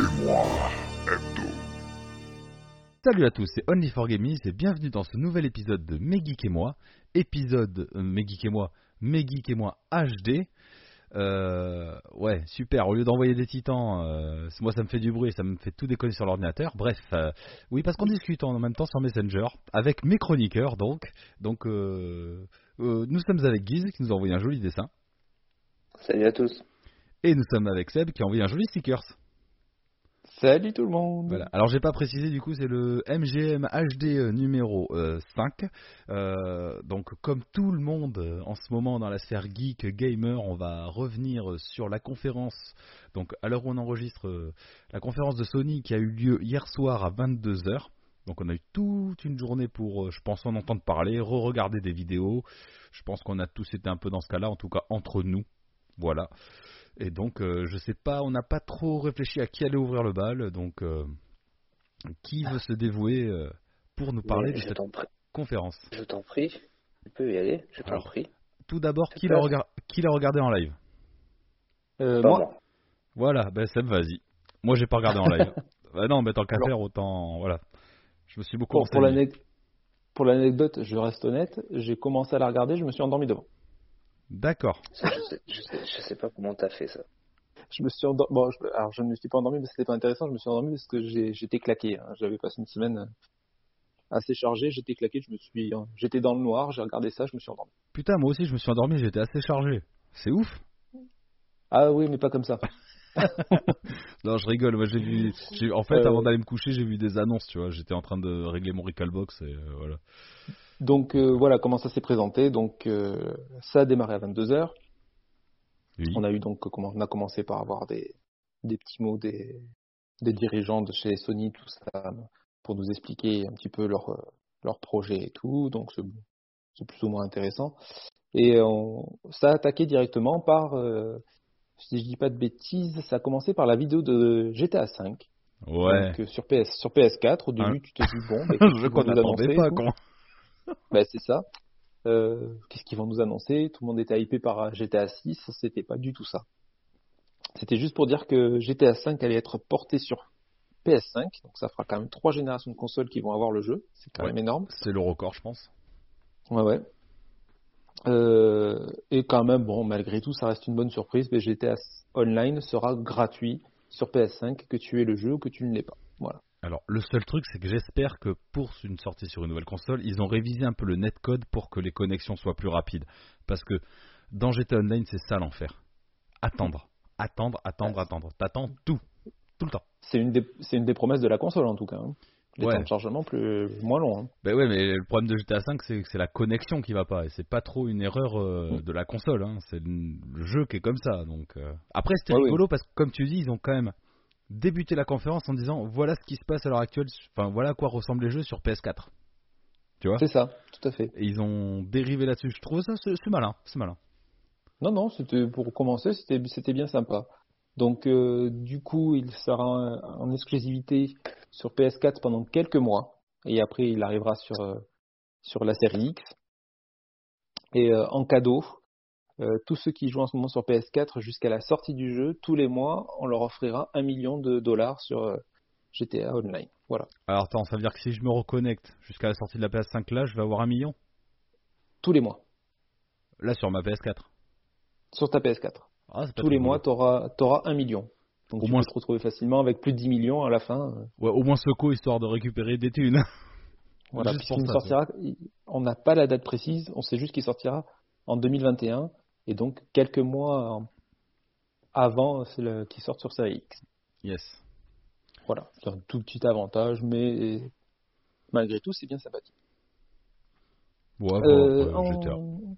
et moi, hebdo. Salut à tous, c'est only 4 Gaming et bienvenue dans ce nouvel épisode de Mes Geeks et moi. Épisode euh, Mes Geeks et moi, Mes Geeks et moi HD. Euh, ouais, super. Au lieu d'envoyer des titans, euh, moi ça me fait du bruit, ça me fait tout déconner sur l'ordinateur. Bref, euh, oui, parce qu'on discute en même temps sur Messenger avec mes chroniqueurs, donc. Donc, euh, euh, nous sommes avec Guise qui nous a envoyé un joli dessin. Salut à tous. Et nous sommes avec Seb qui a envoyé un joli stickers. Salut tout le monde. Voilà. Alors j'ai pas précisé du coup c'est le MGM HD euh, numéro euh, 5. Euh, donc comme tout le monde euh, en ce moment dans la sphère geek gamer, on va revenir sur la conférence. Donc à l'heure où on enregistre la conférence de Sony qui a eu lieu hier soir à 22h. Donc on a eu toute une journée pour, je pense, en entendre parler, re-regarder des vidéos. Je pense qu'on a tous été un peu dans ce cas-là, en tout cas entre nous. Voilà. Et donc, euh, je sais pas, on n'a pas trop réfléchi à qui allait ouvrir le bal. Donc, euh, qui veut se dévouer euh, pour nous parler Mais de cette conférence? Je t'en prie, tu peux y aller, je t'en prie. Tout d'abord, qui l'a regard- qui l'a regardé en live? Euh, moi, moi. Voilà, ben Seb, vas-y. Moi, j'ai pas regardé en live. bah non, mais tant qu'à faire, autant. Voilà. Je me suis beaucoup pour l'anecdote, je reste honnête, j'ai commencé à la regarder, je me suis endormi devant. D'accord. Je, sais, je, sais, je sais pas comment t'as fait ça. Je me suis endormi, bon, je- alors je ne me suis pas endormi que c'était pas intéressant, je me suis endormi parce que j'étais claqué. hein. J'avais passé une semaine euh, assez chargée, j'étais claqué, je me suis, euh, j'étais dans le noir, j'ai regardé ça, je me suis endormi. Putain, moi aussi, je me suis endormi, j'étais assez chargé. C'est ouf. Ah oui, mais pas comme ça. Non, je rigole. Moi, j'ai vu. En fait, Euh, avant d'aller me coucher, j'ai vu des annonces. Tu vois, j'étais en train de régler mon Recalbox et euh, voilà. Donc euh, voilà comment ça s'est présenté. Donc euh, ça a démarré à 22h. Oui. On a eu donc comment on a commencé par avoir des, des petits mots des, des dirigeants de chez Sony, tout ça, pour nous expliquer un petit peu leur, euh, leur projet et tout. Donc c'est plus ou moins intéressant. Et on, ça a attaqué directement par, euh, si je dis pas de bêtises, ça a commencé par la vidéo de GTA V. Ouais. Donc, euh, sur, PS, sur PS4, au début, Hein. tu te dis, bon, bah, qu'est-ce Je qu'on pas, quoi. ben, c'est ça. Euh, Qu'est-ce qu'ils vont nous annoncer? Tout le monde était hypé par GTA 6, c'était pas du tout ça. C'était juste pour dire que GTA 5 allait être porté sur PS5, donc ça fera quand même trois générations de consoles qui vont avoir le jeu, c'est quand Ouais. même énorme. C'est le record, je pense. Ouais, ouais. Euh, et quand même, bon, malgré tout, ça reste une bonne surprise, mais GTA Online sera gratuit sur PS5, que tu aies le jeu ou que tu ne l'aies pas. Voilà. Alors, le seul truc, c'est que j'espère que pour une sortie sur une nouvelle console, ils ont révisé un peu le netcode pour que les connexions soient plus rapides. Parce que dans GTA Online, c'est ça l'enfer. Attendre, attendre, attendre, attendre. T'attends tout, tout le temps. C'est une, des- c'est une des promesses de la console en tout cas. hein. Les Ouais. temps de chargement plus moins longs. hein. Ben ouais, mais le problème de GTA V, c'est que c'est la connexion qui va pas. Et c'est pas trop une erreur euh, de la console. hein. C'est le jeu qui est comme ça. Donc euh. Après, c'était Ouais, rigolo parce que, comme tu dis, ils ont quand même débuté la conférence en disant voilà ce qui se passe à l'heure actuelle. Enfin, voilà à quoi ressemblent les jeux sur PS4. Tu vois? C'est ça, tout à fait. Et ils ont dérivé là-dessus. Je trouve ça, c'est malin. C'est malin. Non, non, c'était pour commencer, c'était c'était bien sympa. Donc, euh, du coup, il sera en, en exclusivité sur PS4 pendant quelques mois, et après, il arrivera sur euh, sur la série X. Et euh, en cadeau, euh, tous ceux qui jouent en ce moment sur PS4 jusqu'à la sortie du jeu, tous les mois, on leur offrira un million de dollars sur euh, GTA Online. Voilà, Alors attends, ça veut dire que si je me reconnecte jusqu'à la sortie de la PS5 là, je vais avoir un million? Tous les mois Là sur ma PS4. sur ta PS4. Ah, Tous les mois, tu auras, un million. Donc, Au tu moins- peux te retrouver facilement avec plus de 10 millions à la fin. Ouais, au moins Soco histoire de récupérer des thunes. Voilà, ça, sortira, on n'a pas la date précise, on sait juste qu'il sortira en 2021 et donc quelques mois avant le- qu'il sorte sur série X. Yes. Voilà, c'est un tout petit avantage, mais malgré tout c'est bien sympathique. Ouais, bon, Euh, en-.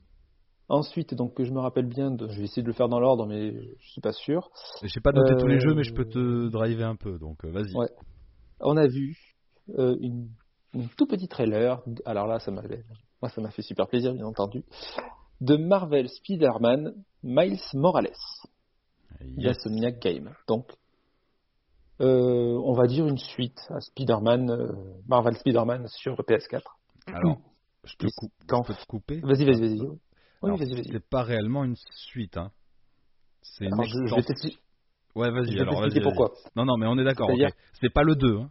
Ensuite, donc que je me rappelle bien, de... je vais essayer de le faire dans l'ordre, mais je suis pas sûr. Je sais pas noter tous les Euh, jeux, mais je peux te driver un peu, donc euh, vas-y. Ouais. On a vu euh, une, une tout petit trailer. Alors là, ça m'avait, moi, ça m'a fait super plaisir, bien entendu, de Marvel Spider-Man Miles Morales. Yes. Game. Donc, euh, on va dire une suite à Spider-Man, euh, Marvel Spider-Man sur PS4. Alors, je te coupe. quand- Je peux te couper? Vas-y, vas-y, vas-y. Oui, Alors, vas-y, vas-y. C'est pas réellement une suite, hein. C'est une Alors, je, je vais extension. t'expliquer. Ouais, Je vas-y, vais alors vas-y. t'expliquer vas-y. pourquoi. Non, non, mais on est d'accord. C'est pas le 2. Hein.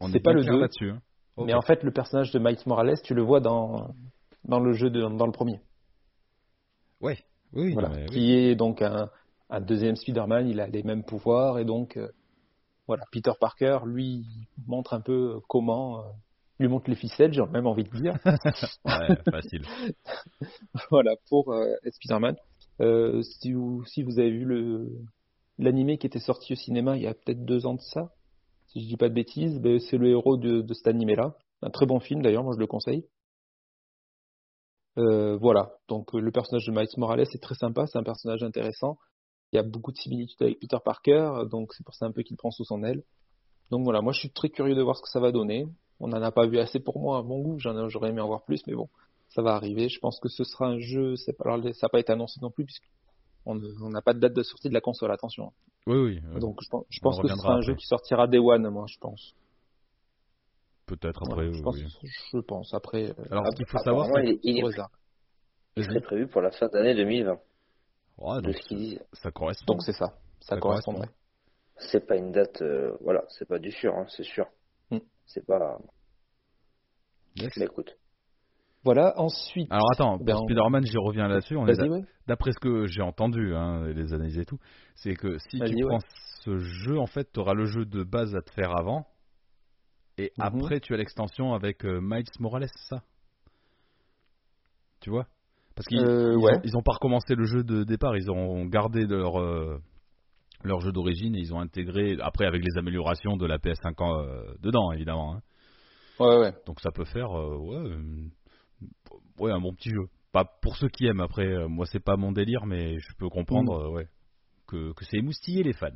On C'est est pas le clair 2, là-dessus. hein. Mais en fait, le personnage de Miles Morales, tu le vois dans, dans le jeu, de, dans le premier. Ouais. Oui, oui, voilà. mais oui. Qui est donc un, un deuxième Spider-Man, il a les mêmes pouvoirs, et donc, euh, voilà, Peter Parker, lui, montre un peu comment, euh, lui montre les ficelles, j'ai même envie de dire. Ouais, facile. voilà, pour euh, Spider-Man. Euh, si, vous, si vous avez vu le l'animé qui était sorti au cinéma il y a peut-être deux ans de ça, si je dis pas de bêtises, ben, c'est le héros de, de cet animé-là. Un très bon film d'ailleurs, moi je le conseille. Euh, voilà, donc euh, le personnage de Miles Morales est très sympa, c'est un personnage intéressant. Il y a beaucoup de similitudes avec Peter Parker, donc c'est pour ça un peu qu'il prend sous son aile. Donc voilà, moi je suis très curieux de voir ce que ça va donner. On n'en a pas vu assez pour moi à mon goût, j'aurais aimé en voir plus, mais bon, ça va arriver. Je pense que ce sera un jeu, alors, ça n'a pas été annoncé non plus, puisqu'on n'a pas de date de sortie de la console, attention. Oui, oui. euh, Donc je pense, je pense que ce sera un après. jeu qui sortira Day One, moi je pense. Peut-être après. je, oui, pense oui. je pense. Après, euh, Alors, ce qu'il faut savoir, c'est il, est- il prévu pour la fin d'année 2020, Ouais, de donc, ce qu'ils disent. ça correspond. Donc c'est ça, ça, Ça correspondrait. C'est pas une date, euh, voilà, c'est pas du sûr, hein, c'est sûr. Hmm. C'est pas. Yes. Mais écoute, Voilà, ensuite. Alors attends, pour Ben, Spider-Man, j'y reviens là-dessus. On est Vas-y, ouais. D'après ce que j'ai entendu, hein, les analyses et tout, c'est que si tu ouais. prends ce jeu, en fait, tu auras le jeu de base à te faire avant, et Mhm. après tu as l'extension avec euh, Miles Morales, ça? Tu vois? Parce qu'ils Euh, ouais. ont, ils ont pas recommencé le jeu de départ, ils ont gardé leur euh, leur jeu d'origine et ils ont intégré après avec les améliorations de la PS5 euh, dedans évidemment. hein. Ouais, ouais. Donc ça peut faire ouais, ouais un bon petit jeu. Pas pour ceux qui aiment. Après, moi c'est pas mon délire, mais je peux comprendre ouais que, que c'est émoustillé les fans.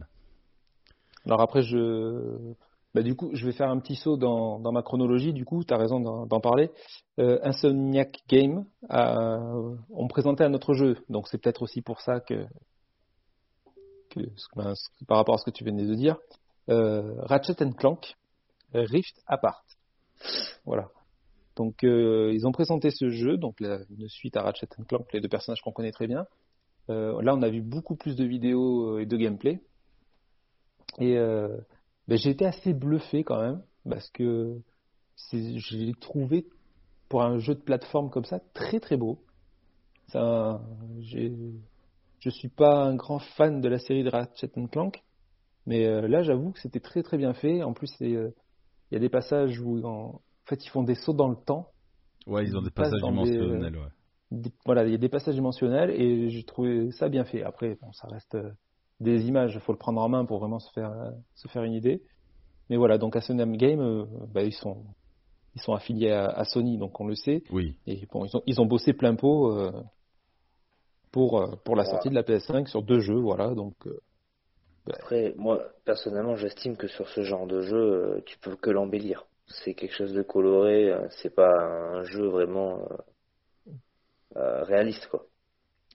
Alors après, je. Bah, du coup, je vais faire un petit saut dans, ma chronologie. Du coup, tu as raison d'en parler. Euh, Insomniac Game a, ont présenté un autre jeu. Donc, c'est peut-être aussi pour ça que, que ben, ce- par rapport à ce que tu venais de dire. Euh, Ratchet Clank Rift Apart. Voilà. Donc, euh, ils ont présenté ce jeu, donc une suite à Ratchet Clank, les deux personnages qu'on connaît très bien. Euh, là, on a vu beaucoup plus de vidéos euh, et de gameplay. Et euh, ben, j'ai été assez bluffé quand même, parce que je l'ai trouvé, pour un jeu de plateforme comme ça, très très beau. Ça, je suis pas un grand fan de la série de Ratchet Clank, mais euh, là j'avoue que c'était très très bien fait. En plus, euh, il y a des passages où en, en fait ils font des sauts dans le temps. Ouais, ils ont des Ils passages des- dimensionnels. Ouais. Des- voilà, il y a des passages dimensionnels et j'ai trouvé ça bien fait. Après, bon, ça reste euh, des images, il faut le prendre en main pour vraiment se faire, euh, se faire une idée. Mais voilà, donc Assonam Game, euh, bah, ils sont, ils sont affiliés à, à Sony, donc on le sait. Oui. Et bon, ils ont, ils ont bossé plein pot euh, pour, euh, pour la Voilà. sortie de la PS5 sur deux jeux, voilà. Donc, euh, après, moi, personnellement, j'estime que sur ce genre de jeu, euh, tu peux que l'embellir. C'est quelque chose de coloré, euh, c'est pas un jeu vraiment euh, euh, réaliste, quoi.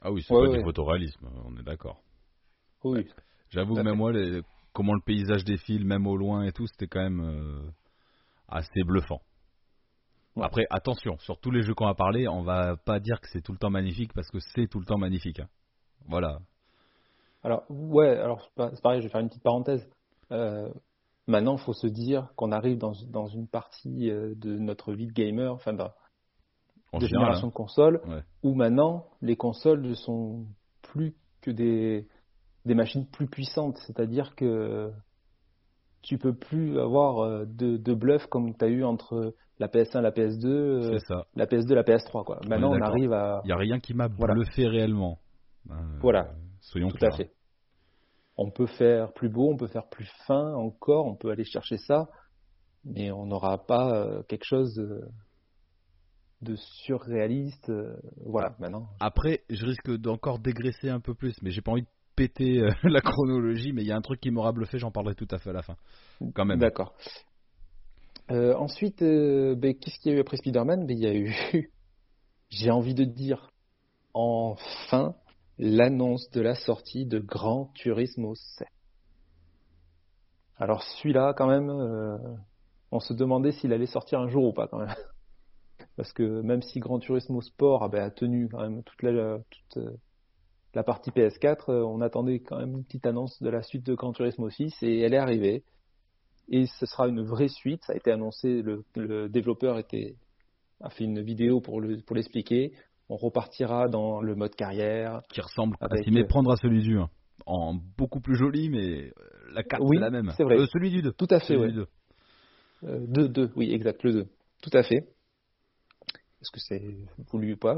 Ah oui, c'est Ouais, pas ouais. du photoréalisme, on est d'accord. Oui, J'avoue que à même moi, les- comment le paysage défile, même au loin et tout, c'était quand même euh, assez bluffant. Ouais. Après, attention, sur tous les jeux qu'on a parlé, on va pas dire que c'est tout le temps magnifique parce que c'est tout le temps magnifique. hein. Voilà. Alors, ouais, alors c'est pareil, je vais faire une petite parenthèse. Euh, maintenant, il faut se dire qu'on arrive dans, dans une partie euh, de notre vie de gamer, enfin, de, En de général, génération hein. de consoles, Ouais. où maintenant, les consoles ne sont plus que des, des machines plus puissantes. C'est-à-dire que tu peux plus avoir euh, de, de bluff comme tu as eu entre la PS1 la PS2, euh, ça. la PS2 la PS3. Quoi. Maintenant, on arrive à... Il y a rien qui m'a Voilà. bluffé réellement. Euh, Voilà. Soyons Tout clairs. à fait. On peut faire plus beau, on peut faire plus fin encore, on peut aller chercher ça, mais on n'aura pas quelque chose de, de surréaliste. voilà, maintenant. Après, je risque d'encore dégraisser un peu plus, mais j'ai pas envie de euh, la chronologie, mais il y a un truc qui m'aura bluffé, j'en parlerai tout à fait à la fin. Quand même. D'accord. Euh, ensuite, euh, ben, qu'est-ce qu'il y a eu après Spider-Man? Ben, Il y a eu, j'ai envie de dire, enfin, l'annonce de la sortie de Gran Turismo 7. Alors celui-là, quand même, on se demandait s'il allait sortir un jour ou pas, quand même. Parce que même si Gran Turismo Sport ah ben, a tenu quand même toute la, toute, la partie PS4, euh, on attendait quand même une petite annonce de la suite de Gran Turismo 6 et elle est arrivée. Et ce sera une vraie suite. Ça a été annoncé. Le, le développeur était, a fait une vidéo pour le, pour l'expliquer. On repartira dans le mode carrière. Qui ressemble à s'y méprendre à celui du 1. En beaucoup plus joli, mais euh, la carte Oui, est la même. c'est vrai. Euh, celui du 2. Tout à fait, ouais. du 2. Euh, deux, deux, oui, exact, le 2. Tout à fait. Est-ce que c'est voulu ou pas?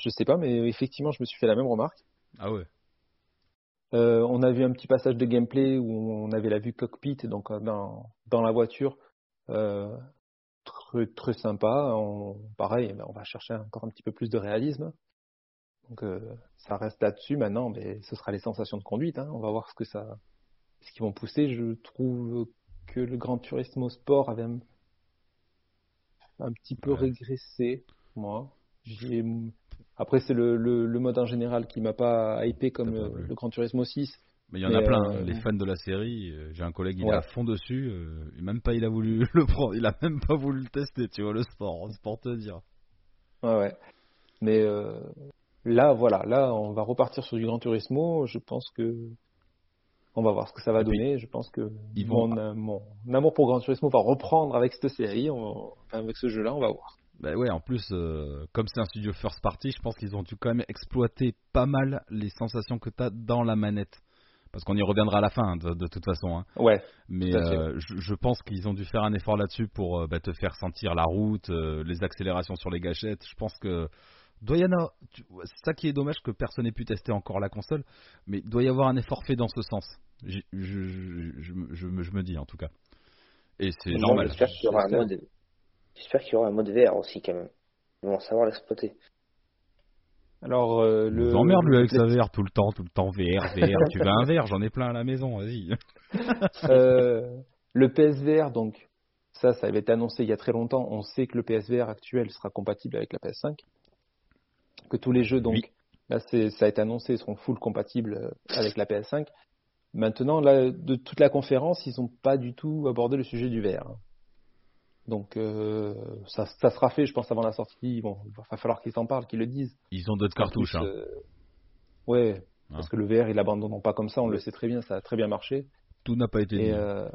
Je sais pas, mais effectivement, je me suis fait la même remarque. Ah ouais. Euh, on a vu un petit passage de gameplay où on avait la vue cockpit, donc euh, dans, dans la voiture. Euh, très, très sympa. On, pareil, ben, on va chercher encore un petit peu plus de réalisme. Donc euh, ça reste là-dessus maintenant, mais ce sera les sensations de conduite. hein. On va voir ce que ça, ce qu'ils vont pousser. Je trouve que le Grand Turismo Sport avait un, un petit peu Ouais. régressé, moi. J'ai- Après, c'est le, le, le mode en général qui m'a pas hypé comme pas euh, voulu. le Grand Turismo 6. Mais il y en a plein, euh, hein. les fans de la série. euh, J'ai un collègue, il Ouais. est à fond dessus. euh, et même pas, il a voulu le prendre. Il a même pas voulu le tester, tu vois, le sport. C'est pour te dire. Ouais, ouais. Mais euh, là, voilà, là, on va repartir sur du Grand Turismo. Je pense que on va voir ce que ça va puis, donner. Je pense que ils vont- mon, mon amour pour Grand Turismo va reprendre avec cette série, on- enfin, avec ce jeu-là, on va voir. Bah ouais, en plus, euh, comme c'est un studio first party, je pense qu'ils ont dû quand même exploiter pas mal les sensations que tu as dans la manette. Parce qu'on y reviendra à la fin, hein, de, de toute façon. hein. Ouais, Mais euh, je, je pense qu'ils ont dû faire un effort là-dessus pour euh, bah, te faire sentir la route, euh, les accélérations sur les gâchettes. Je pense que doit y en avoir- tu- C'est ça qui est dommage que personne n'ait pu tester encore la console, mais il doit y avoir un effort fait dans ce sens. Je, je, je, je me- je me- je me dis en tout cas. Et c'est normal. J'espère qu'il y aura un mode. VR aussi quand même. Ils vont savoir l'exploiter. alors euh, Le... emmerde lui avec le- sa VR tout le temps, tout le temps VR, VR. tu veux un VR, j'en ai plein à la maison, vas-y. Euh, le PSVR, donc, ça, ça avait été annoncé il y a très longtemps. On sait que le PSVR actuel sera compatible avec la PS5. Que tous les jeux, donc, Oui. là, c'est, ça a été annoncé, seront full compatibles euh, avec la PS5. Maintenant, là, de toute la conférence, ils n'ont pas du tout abordé le sujet du VR. Donc, euh, ça, ça sera fait, je pense, avant la sortie. Bon, il va falloir qu'ils en parlent, qu'ils le disent. Ils ont d'autres cartouches. hein. euh, ouais, parce que le VR, ils l'abandonneront pas comme ça, on le sait très bien, ça a très bien marché. Tout n'a pas été dit. Et euh,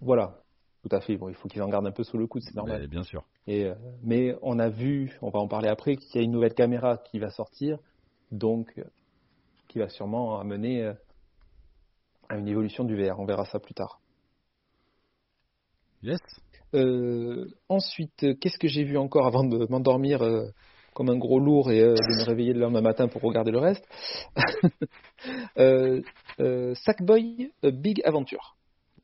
voilà, tout à fait. Bon, il faut qu'ils en gardent un peu sous le coude, c'est normal. Mais bien sûr. Et, euh, mais on a vu, on va en parler après, qu'il y a une nouvelle caméra qui va sortir, donc qui va sûrement amener à une évolution du VR. On verra ça plus tard. Yes. Euh, ensuite, euh, qu'est-ce que j'ai vu encore avant de m'endormir euh, comme un gros lourd et euh, de me réveiller le lendemain matin pour regarder le reste Sackboy Big Adventure.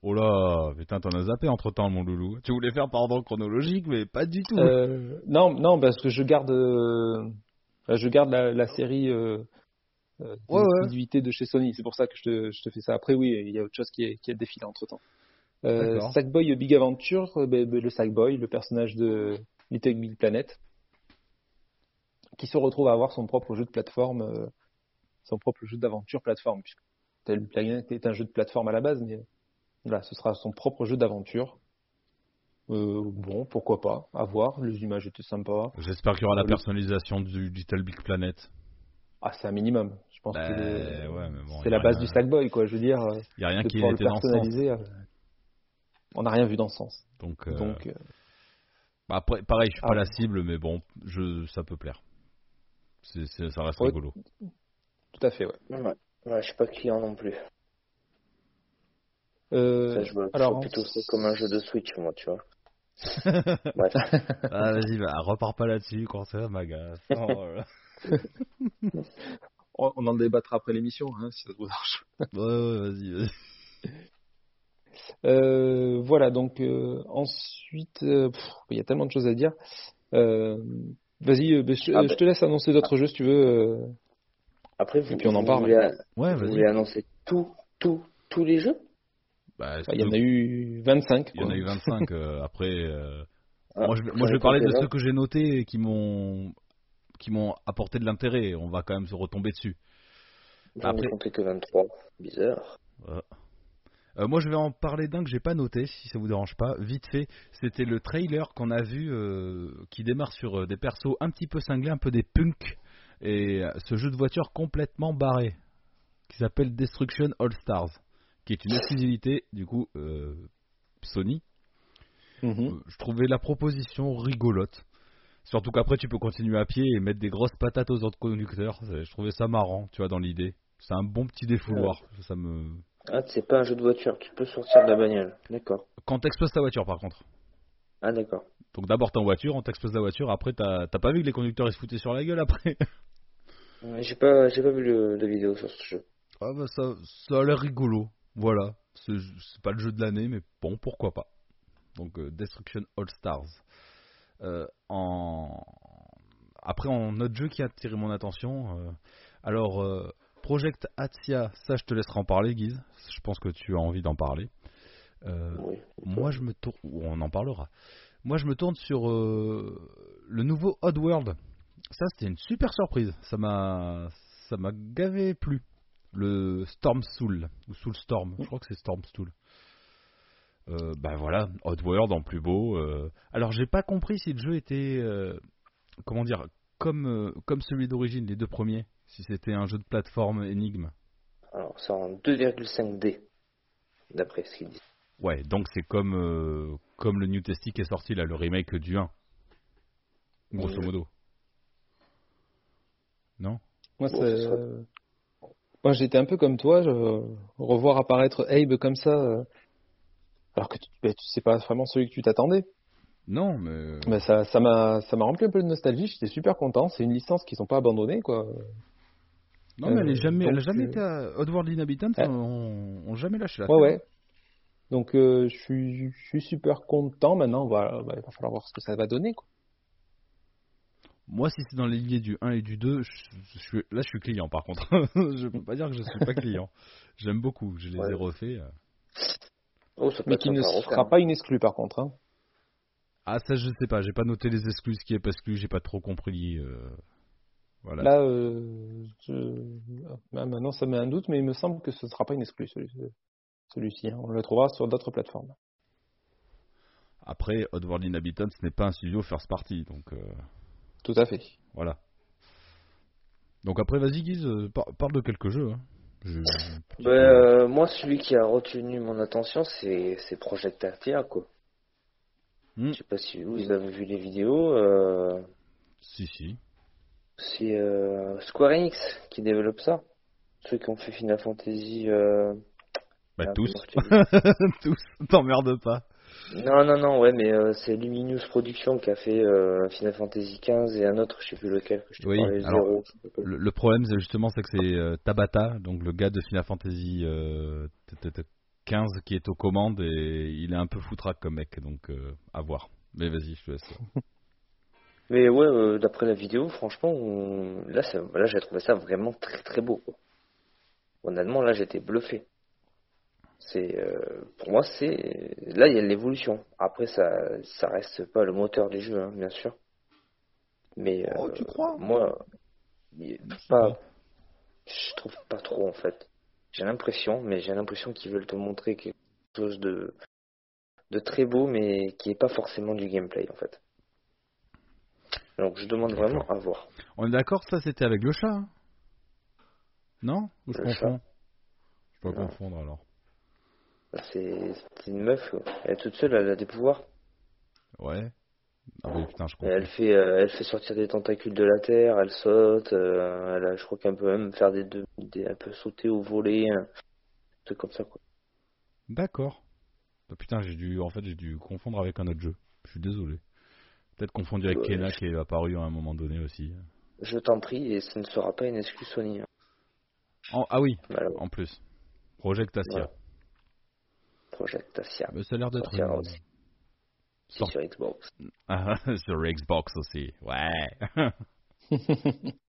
Oh là, putain, t'en as zappé entre temps, mon loulou. Tu voulais faire par ordre chronologique, mais pas du tout. Non, non, parce que je garde, je garde la, la série euh, Ouais, ouais. de chez Sony. C'est pour ça que je te, je te fais ça. Après, oui, il y a autre chose qui est, qui est défilé entre temps. Euh. Sackboy Big Adventure, euh, ben, ben, le Sackboy, le personnage de Little Big Planet, qui se retrouve à avoir son propre jeu de plateforme, euh, son propre jeu d'aventure plateforme, puisque Little Big Planet est un jeu de plateforme à la base, mais voilà, ce sera son propre jeu d'aventure. Euh, bon, pourquoi pas, à voir, les images étaient sympas. J'espère qu'il y aura la Le- personnalisation du Little Big Planet. Ah, c'est un minimum. Je pense Bah, que le- ouais, mais bon, y c'est la base rien- du Sackboy, quoi. Je veux dire, Il n'y a rien de qui le était dans sens. On n'a rien vu dans ce sens. Donc, euh, Donc, euh, bah, après, pareil, je suis Ah. pas la cible, mais bon, je, ça peut plaire. Ça reste Ouais. rigolo. tout à fait, ouais. Ouais. Ouais, je suis pas client non plus. Euh, Ça, je vois, je alors, vois plutôt ça comme un jeu de Switch, moi, tu vois. Ah, vas-y, bah, repars pas là-dessus, quand ça m'agace. Oh là là. on on en débattra après l'émission, hein, si ça vous arrange. ouais, ouais, vas-y, vas-y. Euh, voilà, donc euh, ensuite, euh, il y a tellement de choses à dire. Euh, Vas-y, je, Ah, je te laisse annoncer d'autres jeux si tu veux. euh. Après, vous, Et puis on en vous parle. voulez, Ouais, vous voulez annoncer tout, tout, tous les jeux? Bah, Enfin, il y en a eu 25. Il y en a eu 25. euh, après, euh, Ah, moi, je vais, j'en moi, je ai vais parler de ceux que j'ai notés et qui m'ont qui m'ont apporté de l'intérêt. On va quand même se retomber dessus. J'en ai Après- compté que 23. Bizarre. Euh, moi, je vais en parler d'un que j'ai pas noté, si ça vous dérange pas. Vite fait, c'était le trailer qu'on a vu euh, qui démarre sur euh, des persos un petit peu cinglés, un peu des punks Et ce jeu de voiture complètement barré, qui s'appelle Destruction All Stars, qui est une exclusivité, du coup, euh, Sony. Mhm. Je trouvais la proposition rigolote. Surtout qu'après, tu peux continuer à pied et mettre des grosses patates aux autres conducteurs. Je trouvais ça marrant, tu vois, dans l'idée. C'est un bon petit défouloir. Ça me... Ah, c'est pas un jeu de voiture, tu peux sortir de la bagnole. D'accord. Quand t'exploses ta voiture, par contre. Ah, d'accord. Donc d'abord t'es en voiture, on t'explose la voiture, après t'as pas vu que les conducteurs ils se foutaient sur la gueule après? Ouais, J'ai pas, j'ai pas vu le, de vidéo sur ce jeu. Ah bah ça, ça a l'air rigolo, voilà. C'est pas le jeu de l'année, mais bon, pourquoi pas. Donc euh, Destruction All Stars. Euh, en... Après, en autre jeu qui a attiré mon attention, euh, alors Project Atia, ça je te laisserai en parler Guise, je pense que tu as envie d'en parler. Euh, Oui. moi je me tourne, ou on en parlera. Moi je me tourne sur euh, le nouveau Oddworld. Ça c'était une super surprise. Ça m'a, ça m'a gavé plu. Le Storm Soul ou Soul Storm. Je crois que c'est Storm Soul. Euh, bah voilà, Oddworld en plus beau. Alors j'ai pas compris si le jeu était, comment dire, comme comme celui d'origine, les deux premiers. Si c'était un jeu de plateforme énigme. Alors, c'est en 2,5D, d'après ce qu'il dit. Ouais, donc c'est comme, euh, comme le New Testy qui est sorti là, le remake du 1. Grosso Oui. modo. Non? Moi, Bon, c'est- euh, Moi, j'étais un peu comme toi, je... revoir apparaître Abe comme ça, euh, alors que tu, ben, tu sais pas vraiment celui que tu t'attendais. Non, mais. Ça, ça m'a, ça m'a rempli un peu de nostalgie. J'étais super content. C'est une licence qu'ils n'ont pas abandonnée, quoi. Non, mais elle, est euh, jamais, elle a jamais euh, été à Oddworld Inhabitants, Ouais. on, on jamais lâché la Ouais, ouais. ouais. Donc, euh, je suis, je suis super content. Maintenant, voilà, bah, il va falloir voir ce que ça va donner, quoi. Moi, si c'est dans les lignées du 1 et du 2, je, je suis, là je suis client par contre. je peux pas dire que je suis pas client. J'aime beaucoup, je les ai refaits. euh. Oh, Mais qui ne sera hein. pas une exclue, par contre. Hein. Ah, ça je sais pas, j'ai pas noté les exclus, ce qui est pas exclu, j'ai pas trop compris. euh, Voilà. Là, euh, je... ah, maintenant, ça met un doute, mais il me semble que ce ne sera pas une exclue, celui- celui-ci. hein. On le trouvera sur d'autres plateformes. Après, Oddworld Inhabitants n'est pas un studio first party, donc. euh, Tout à fait. Voilà. Donc après, vas-y Guise, euh, par- parle de quelques jeux. hein. Je- euh, moi, celui qui a retenu mon attention, c'est Project Atia, quoi. Hmm. Je sais pas si vous avez vu les vidéos. euh, Si, si. C'est euh, Square Enix qui développe ça. Ceux qui ont fait Final Fantasy. euh, Bah tous. tous. T'emmerdes pas. Non, non, non, ouais, mais euh, c'est Luminous Productions qui a fait euh, Final Fantasy XV et un autre, je sais plus lequel, que je te Oui, parlais, alors, Zero, je sais pas. Le, le problème, c'est justement, c'est que c'est euh, Tabata, donc le gars de Final Fantasy euh, 15 qui est aux commandes et il est un peu foutraque comme mec, donc euh, à voir. Mais vas-y, je te laisse. Mais ouais, euh, d'après la vidéo, franchement, on- là, ça- là j'ai trouvé ça vraiment très très beau. Quoi. Honnêtement, là, j'étais bluffé. C'est, euh, pour moi, c'est là, il y a l'évolution. Après, ça, ça reste pas le moteur des jeux, hein, bien sûr. Mais Oh, euh, tu crois? moi, pas, je trouve pas trop en fait. J'ai l'impression, mais j'ai l'impression qu'ils veulent te montrer quelque chose de de très beau, mais qui est pas forcément du gameplay en fait. Donc, je demande vraiment à voir. On est d'accord, ça c'était avec le chat hein? Non? Ou je Le confonds? Je peux Non. confondre alors. C'est c'est une meuf, quoi. elle est toute seule, elle a des pouvoirs. Ouais. Ah oui, putain, je elle fait, euh, elle fait sortir des tentacules de la terre, elle saute, euh, elle a, je crois qu'elle peut même faire des, deux- des, elle peut sauter ou voler, un truc comme ça quoi. D'accord. Ah, putain, j'ai dû, en fait, j'ai dû confondre avec un autre jeu. Je suis désolé. Peut-être confondu avec Kena je- qui est apparu à un moment donné aussi. Je t'en prie, et ce ne sera pas une excuse Sony. En- ah oui, en plus. Project Asia. Voilà. Project Asia, Mais ça a l'air d'être une- Sort- sur Xbox. Ah, sur Xbox aussi. Ouais.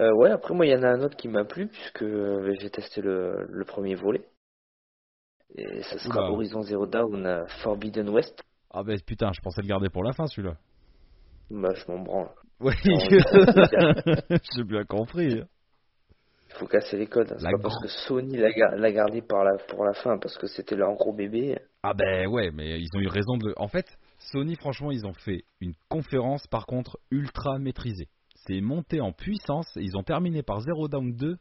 Euh, ouais, après moi il y en a un autre qui m'a plu puisque euh, j'ai testé le, le premier volet. Et ça sera Oula. Horizon Zero Dawn euh, Forbidden West. Ah ben putain, je pensais le garder pour la fin celui-là. Bah je m'en branle. Oui. J'ai bien compris. Il faut casser les codes. C'est pas parce que Sony l'a ga- l'a gardé par la, pour la fin, parce que c'était leur gros bébé. Ah ben ouais, mais ils ont eu raison de. En fait, Sony, franchement, ils ont fait une conférence, par contre, ultra maîtrisée. c'est monté en puissance. Ils ont terminé par Zero Down 2.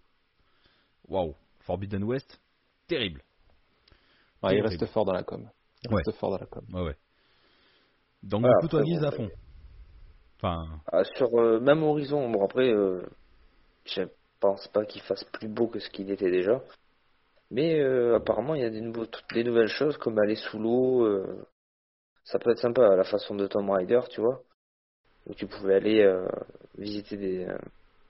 Waouh, Forbidden West, terrible. Ouais, il reste fort dans la com. Il Ouais. reste fort dans la com. Ouais, ouais. Donc, Voilà, du coup, toi, après, Guise, bon, à fond. Enfin, Ah, sur euh, même Horizon, bon après, euh, je pense pas qu'il fasse plus beau que ce qu'il était déjà. Mais euh, apparemment, il y a des, nouveaux, toutes des nouvelles choses comme aller sous l'eau. euh, ça peut être sympa à la façon de Tomb Raider, tu vois. Où tu pouvais aller euh, visiter des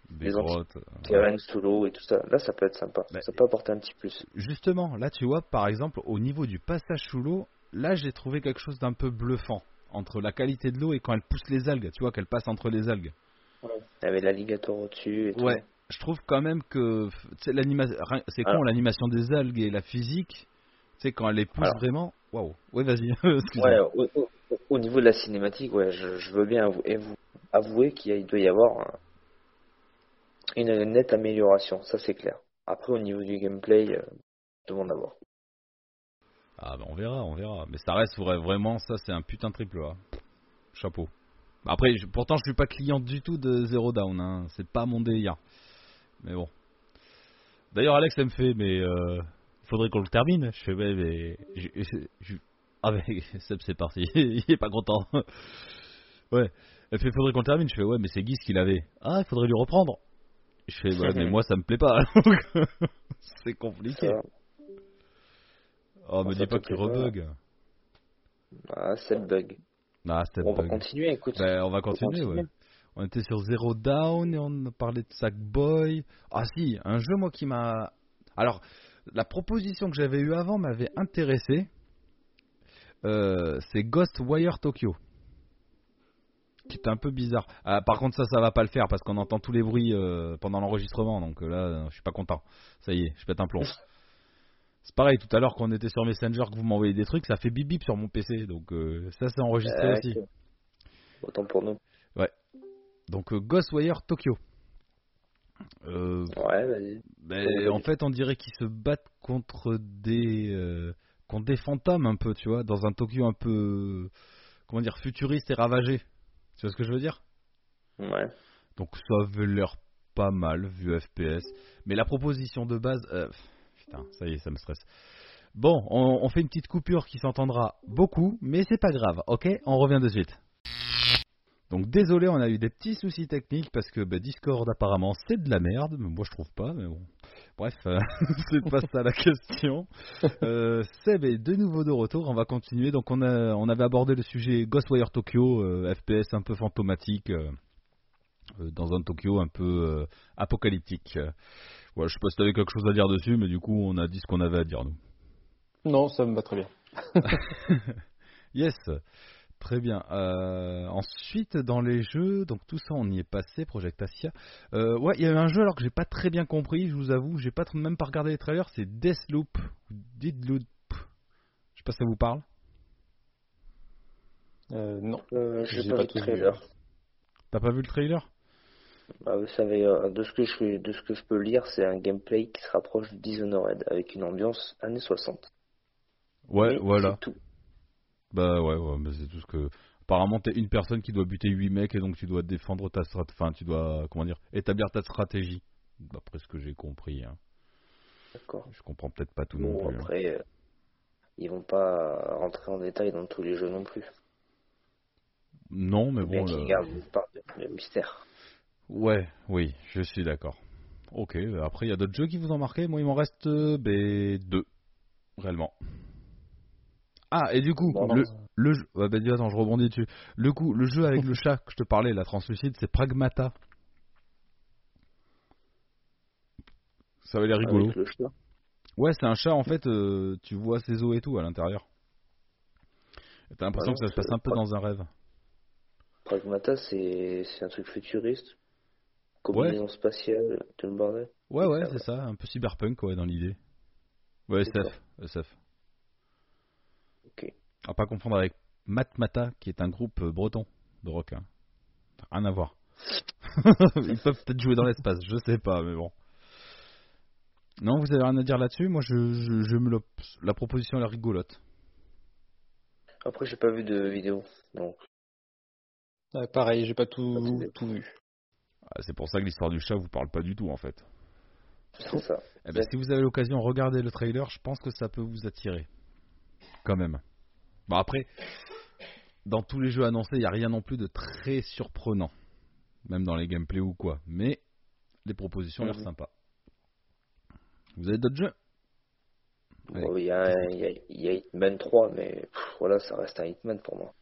des grottes. euh, terrains sous l'eau et tout ça. Là, ça peut être sympa. Bah, ça peut apporter un petit plus. Justement, là, tu vois, par exemple, au niveau du passage sous l'eau, là, j'ai trouvé quelque chose d'un peu bluffant. Entre la qualité de l'eau et quand elle pousse les algues, tu vois, qu'elle passe entre les algues. Il y avait l'alligator au-dessus et tout. Ouais, je trouve quand même que c'est con l'animation des algues et la physique. Tu sais, quand elle les pousse Alors. vraiment. Waouh. Ouais, vas-y. Excuse-moi. Ouais, au, au- au niveau de la cinématique, ouais, je, je veux bien avou- avou- avouer qu'il doit y avoir un- une nette amélioration, ça c'est clair. Après, au niveau du gameplay, euh, demande à voir. Ah, bah, on verra, on verra. Mais ça reste vrai- vraiment, ça, c'est un putain de triple A. Chapeau. Après, je- pourtant, je suis pas client du tout de Zero Down. Hein. C'est pas mon délire. Mais bon. D'ailleurs, Alex, elle me fait, mais euh, faudrait qu'on le termine. Je fais, ouais, mais. je- je- je- Ah, mais Seb, c'est parti. il est pas content. ouais. Elle fait, faudrait qu'on le termine. Je fais, ouais, mais c'est Guy qui l'avait. Ah, il faudrait lui reprendre. Je fais, ouais, mais moi, ça me plaît pas. C'est compliqué. Oh, me dis pas qu'il pas. rebug. ah, c'est le bug. Ah, c'était On va continuer, écoute. Ben, on va continuer, continuer. ouais. On était sur Zero Down et on parlé de Sackboy. Ah si, un jeu moi qui m'a... Alors, la proposition que j'avais eue avant m'avait intéressé. Euh, c'est Ghostwire Tokyo. Qui était un peu bizarre. Ah, par contre ça, ça va pas le faire parce qu'on entend tous les bruits euh, pendant l'enregistrement. Donc euh, là, euh, je suis pas content. Ça y est, je pète un plomb. C'est pareil, tout à l'heure quand on était sur Messenger, que vous m'envoyez des trucs, ça fait bip bip sur mon PC. Donc euh, ça c'est enregistré Euh, aussi. Autant pour nous. Donc euh, Ghostwire Tokyo. Euh, Ouais, vas-y. ben, Ouais, en fait, on dirait qu'ils se battent contre des contre des fantômes un peu, tu vois, dans un Tokyo un peu comment dire futuriste et ravagé. Tu vois ce que je veux dire? Ouais. Donc ça avait l'air pas mal vu FPS, mais la proposition de base, ça y est, ça me stresse. Bon, on, fait une petite coupure qui s'entendra beaucoup, mais c'est pas grave, ok? On revient de suite. Donc désolé, on a eu des petits soucis techniques parce que bah, Discord apparemment c'est de la merde, mais moi je trouve pas, mais bon. Bref, euh, c'est pas ça la question. Euh, Seb est de nouveau de retour, on va continuer. Donc on, avait abordé le sujet Ghostwire Tokyo, euh, FPS un peu fantomatique, euh, euh, dans un Tokyo un peu apocalyptique. Ouais, je sais pas si t'avais quelque chose à dire dessus, mais du coup on a dit ce qu'on avait à dire nous. Non, ça me va très bien. Yes, très bien. Euh, ensuite, dans les jeux, donc tout ça, on y est passé, Project Asia. Euh, ouais, il y a eu un jeu alors que j'ai pas très bien compris, je vous avoue, j'ai pas trop- même pas regardé les trailers, c'est Deathloop, ou Deadloop. Je sais pas si ça vous parle. Euh, non. Euh, J'ai pas, pas vu vu. trailer. T'as pas vu le trailer? Bah, vous savez, euh, de ce que je de ce que je peux lire, c'est un gameplay qui se rapproche de Dishonored avec une ambiance années 60. Ouais, Mais voilà. tout. Bah ouais, ouais, c'est tout ce que. Apparemment, t'es une personne qui doit buter 8 mecs et donc tu dois défendre ta stratégie. Enfin, tu dois, comment dire, établir ta stratégie. D'après ce que j'ai compris. hein. D'accord. Je comprends peut-être pas tout non Bon, plus. hein. après, euh, ils vont pas rentrer en détail dans tous les jeux non plus. Non, mais Bien bon. qu'ils le- gardent une part de, de mystère. Ouais, oui, je suis d'accord. Ok, après il y a d'autres jeux qui vous ont marqué? Moi il m'en reste euh, ben, deux, réellement. Ah, et du coup, Bon, le, le jeu. Ouais, bah, dis, attends, je rebondis dessus. Le coup, le jeu avec le chat que je te parlais, la translucide, c'est Pragmata. Ça avait l'air rigolo. Avec le chat. Ouais, c'est un chat en fait, euh, tu vois ses os et tout à l'intérieur. T'as l'impression Ouais, que ça se passe un peu dans un rêve. Pragmata, c'est un truc futuriste. Combinaison spatiale, tout le bordel. Ouais, ouais, c'est ça, un peu cyberpunk, ouais, dans l'idée. Ouais. SF, SF. Ok. À pas confondre avec Matmata, qui est un groupe euh, breton de rock. Hein. Rien à voir. Ils peuvent peut-être jouer dans l'espace, je sais pas, mais bon. Non, vous avez rien à dire là-dessus? Moi, je, je, je me la proposition elle est rigolote. Après, j'ai pas vu de vidéo, donc Ouais, pareil, j'ai pas tout, Pas tout vu. Ah, C'est pour ça que l'histoire du chat vous parle pas du tout en fait. C'est ça. Eh ben, si vous avez l'occasion, regardez le trailer, je pense que ça peut vous attirer. Quand même. Bon après, dans tous les jeux annoncés, il n'y a rien non plus de très surprenant. Même dans les gameplays ou quoi. Mais les propositions ont l'air Mhm. sympas. Vous avez d'autres jeux? Bon, Il y, a un- il y, a, il y a Hitman 3, mais pff, voilà, ça reste un Hitman pour moi.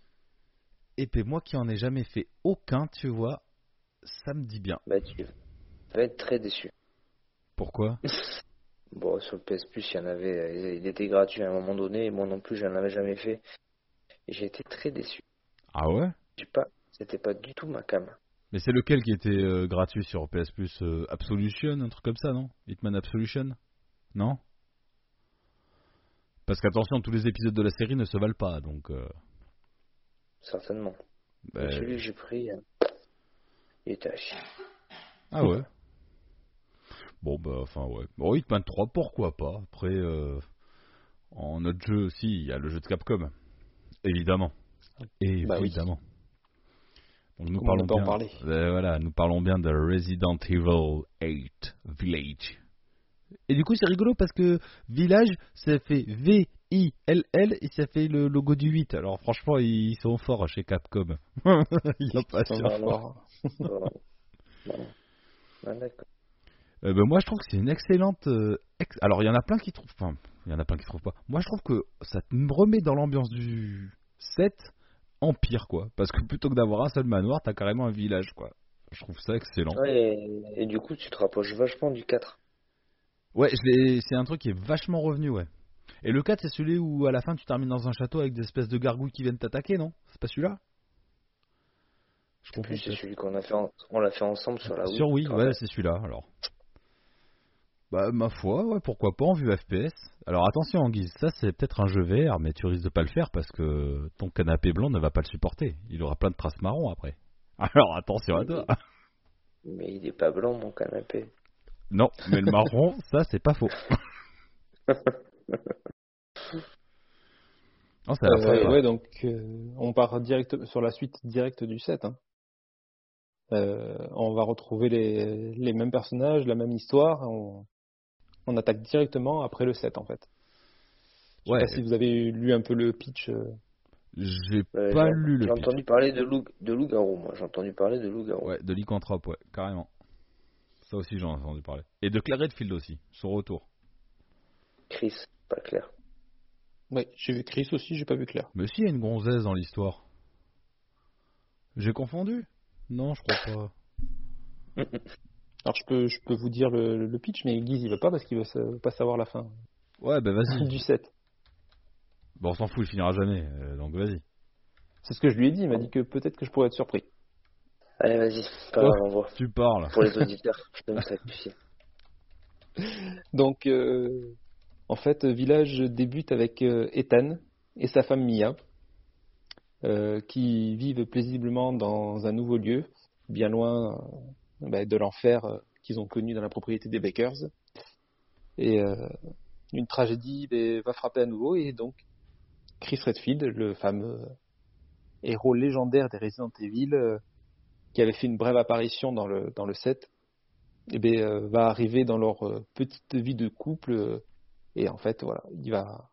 Et puis moi qui en ai jamais fait aucun, tu vois, ça me dit bien. Bah, tu vas être très déçu. Pourquoi Bon, sur le PS Plus, il y en avait, euh, il était gratuit à un moment donné, et moi non plus, je n'en avais jamais fait. Et j'ai été très déçu. Ah ouais? J'ai pas, c'était pas du tout ma cam. Mais c'est lequel qui était euh, gratuit sur PS Plus euh, Absolution, un truc comme ça, non? Hitman Absolution? Non? Parce qu'attention, tous les épisodes de la série ne se valent pas, donc... euh, Certainement. Donc, Celui que j'ai pris, il était à chier. Ah ouais Bon, bah, enfin, ouais. Bon, Hitman 3, pourquoi pas Après, euh, en autre jeu aussi, il y a le jeu de Capcom. Évidemment. Bah oui. Évidemment. Donc nous Comment parlons bien, parler Euh, voilà, nous parlons bien de Resident Evil 8 Village. Et du coup, c'est rigolo parce que Village, ça fait V-I-L-L et ça fait le logo du 8. Alors franchement, ils sont forts chez Capcom. il n'y a pas Voilà. Voilà. D'accord. Euh, ben, moi, je trouve que c'est une excellente. euh, ex- Alors, il y en a plein qui trouvent. Enfin, il y en a plein qui trouvent pas. Moi, je trouve que ça me remet dans l'ambiance du 7 en pire, quoi. Parce que plutôt que d'avoir un seul manoir, t'as carrément un village, quoi. Je trouve ça excellent. Ouais, et, et du coup, tu te rapproches vachement du 4. Ouais, je l'ai- c'est un truc qui est vachement revenu, ouais. Et le 4, c'est celui où à la fin tu termines dans un château avec des espèces de gargouilles qui viennent t'attaquer, non? C'est pas celui-là? Je En plus, confonds c'est celui qu'on a fait, en- on l'a fait ensemble sur la Wii. Sur Wii, ouais, c'est celui-là, alors. Bah, ma foi, ouais, pourquoi pas en vue FPS. Alors attention, Anguise, ça c'est peut-être un jeu VR, mais tu risques de pas le faire parce que ton canapé blanc ne va pas le supporter. Il aura plein de traces marron après. Alors attention à toi. Mais il est pas blanc, mon canapé. Non, mais le marron, ça c'est pas faux. Non, ça Euh, ouais, donc euh, on part direct sur la suite directe du set. hein. Euh, on va retrouver les, les mêmes personnages, la même histoire. On, on attaque directement après le set en fait. Je sais Ouais. pas si vous avez lu un peu le pitch. euh. J'ai Ouais, pas lu le J'ai pitch. entendu parler de loup, de loup-garou, moi. J'ai entendu parler de loup-garou. Ouais, de lycanthrope, ouais, carrément. Ça aussi j'en ai entendu parler. Et de Claire Redfield aussi, son retour. Chris, pas clair. Ouais, j'ai vu Chris aussi, j'ai pas vu Claire. Mais si, il y a une gonzesse dans l'histoire. J'ai confondu Non, je crois pas. Alors je peux, je peux vous dire le, le pitch, mais Guise il veut pas parce qu'il veut sa- pas savoir la fin Ouais, bah vas-y. du set. bon, on s'en fout, il finira jamais, euh, donc vas-y. C'est ce que je lui ai dit. Il m'a dit que peut-être que je pourrais être surpris. Allez, vas-y, pas Oh. grave, on voit. Tu parles. Pour les auditeurs, je peux me sacrifier. Donc, euh, en fait, Village débute avec euh, Ethan et sa femme Mia, euh, qui vivent paisiblement dans un nouveau lieu, bien loin euh, bah, de l'enfer euh, qu'ils ont connu dans la propriété des Bakers. Et euh, une tragédie bah, va frapper à nouveau, et donc Chris Redfield, le fameux héros légendaire des Resident Evil, qui avait fait une brève apparition dans le, dans le set, eh ben, euh, va arriver dans leur petite vie de couple et en fait voilà il va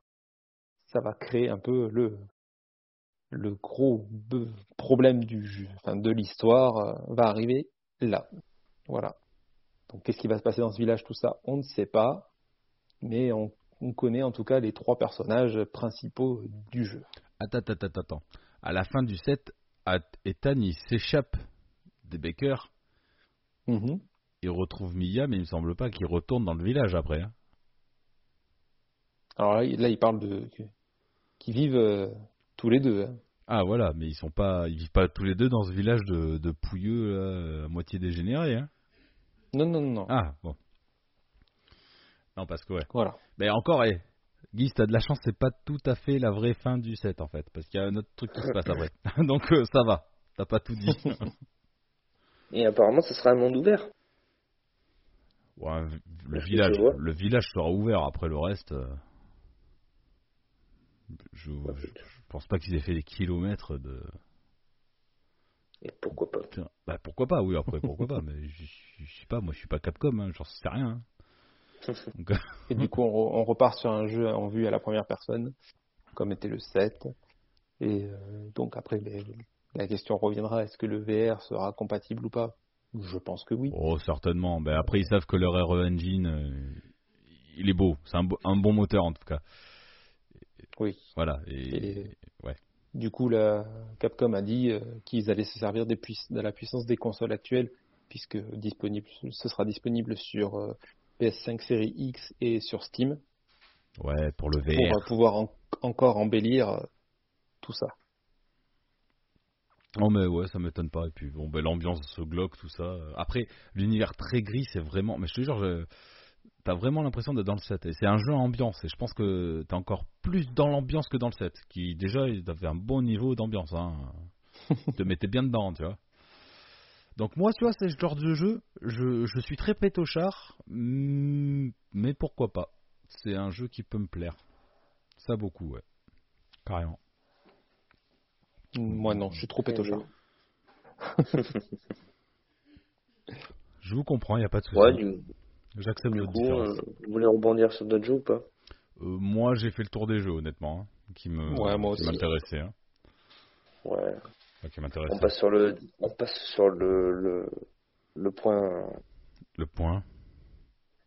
ça va créer un peu le le gros problème du jeu enfin de l'histoire euh, va arriver là voilà donc qu'est-ce qui va se passer dans ce village tout ça? On ne sait pas mais on, on connaît en tout cas les trois personnages principaux du jeu Attends, attends, attends, attends. À la fin du set, Ethan il s'échappe des Bakers, Mhm. il retrouve Mia, mais il me semble pas qu'il retourne dans le village après. hein. alors là, il- là il parle de qui vivent euh, tous les deux hein. Ah voilà, mais ils sont pas, ils vivent pas tous les deux dans ce village de, de pouilleux là, à moitié dégénéré. Hein. non non non non Ah bon. Non parce que ouais. voilà Mais encore, eh, Guy, t'as de la chance, c'est pas tout à fait la vraie fin du set en fait, parce qu'il y a un autre truc qui se passe après. Donc euh, ça va, t'as pas tout dit. Et apparemment, ce sera un monde ouvert. Ouais, le village, le village sera ouvert. Après le reste, euh, je, Ouais, je, je pense pas qu'ils aient fait des kilomètres de. Et pourquoi pas Bah pourquoi pas, oui, après pourquoi pas, mais je je- je sais pas, moi je suis pas Capcom, hein, j'en sais rien. hein. Donc, euh, Et du coup, on, re- on repart sur un jeu en vue à la première personne, comme était le 7. Et euh, donc après, les- la question reviendra, est-ce que le VR sera compatible ou pas? Je pense que oui. oh, certainement. Ben, après, ils savent que leur RE Engine, euh, il est beau, c'est un bon moteur en tout cas. Oui. Voilà. Et, Et- ouais. Du coup, la Capcom a dit euh, qu'ils allaient se servir des de la puissance des consoles actuelles, puisque disponible, ce sera disponible sur euh, PS5 série X et sur Steam, ouais, pour le pour VR. euh, pouvoir en- encore embellir tout ça. Oh mais ouais, ça m'étonne pas. Et puis bon, ben l'ambiance glauque, tout ça. Après, l'univers très gris, c'est vraiment. Mais je te jure, je... t'as vraiment l'impression d'être dans le set. Et c'est un jeu à ambiance. Et je pense que t'es encore plus dans l'ambiance que dans le set. Qui déjà, il avait un bon niveau d'ambiance. Hein. Te mettais bien dedans, tu vois. Donc moi, tu vois, c'est ce genre de jeu. Je, je suis très pétochard, mm, mais pourquoi pas. C'est un jeu qui peut me plaire. Ça beaucoup, ouais. Carrément. Moi non, je suis trop pétochard. Je vous comprends, il n'y a pas de souci. Ouais, du, J'accepte votre coup, différence. euh, vous voulez rebondir sur d'autres jeux ou pas? Euh, moi, j'ai fait le tour des jeux, honnêtement, hein, qui me Ouais, moi qui aussi. m'intéressaient, hein. Ouais. Enfin, qui On passe sur le, on passe sur le, le, le point, Le point,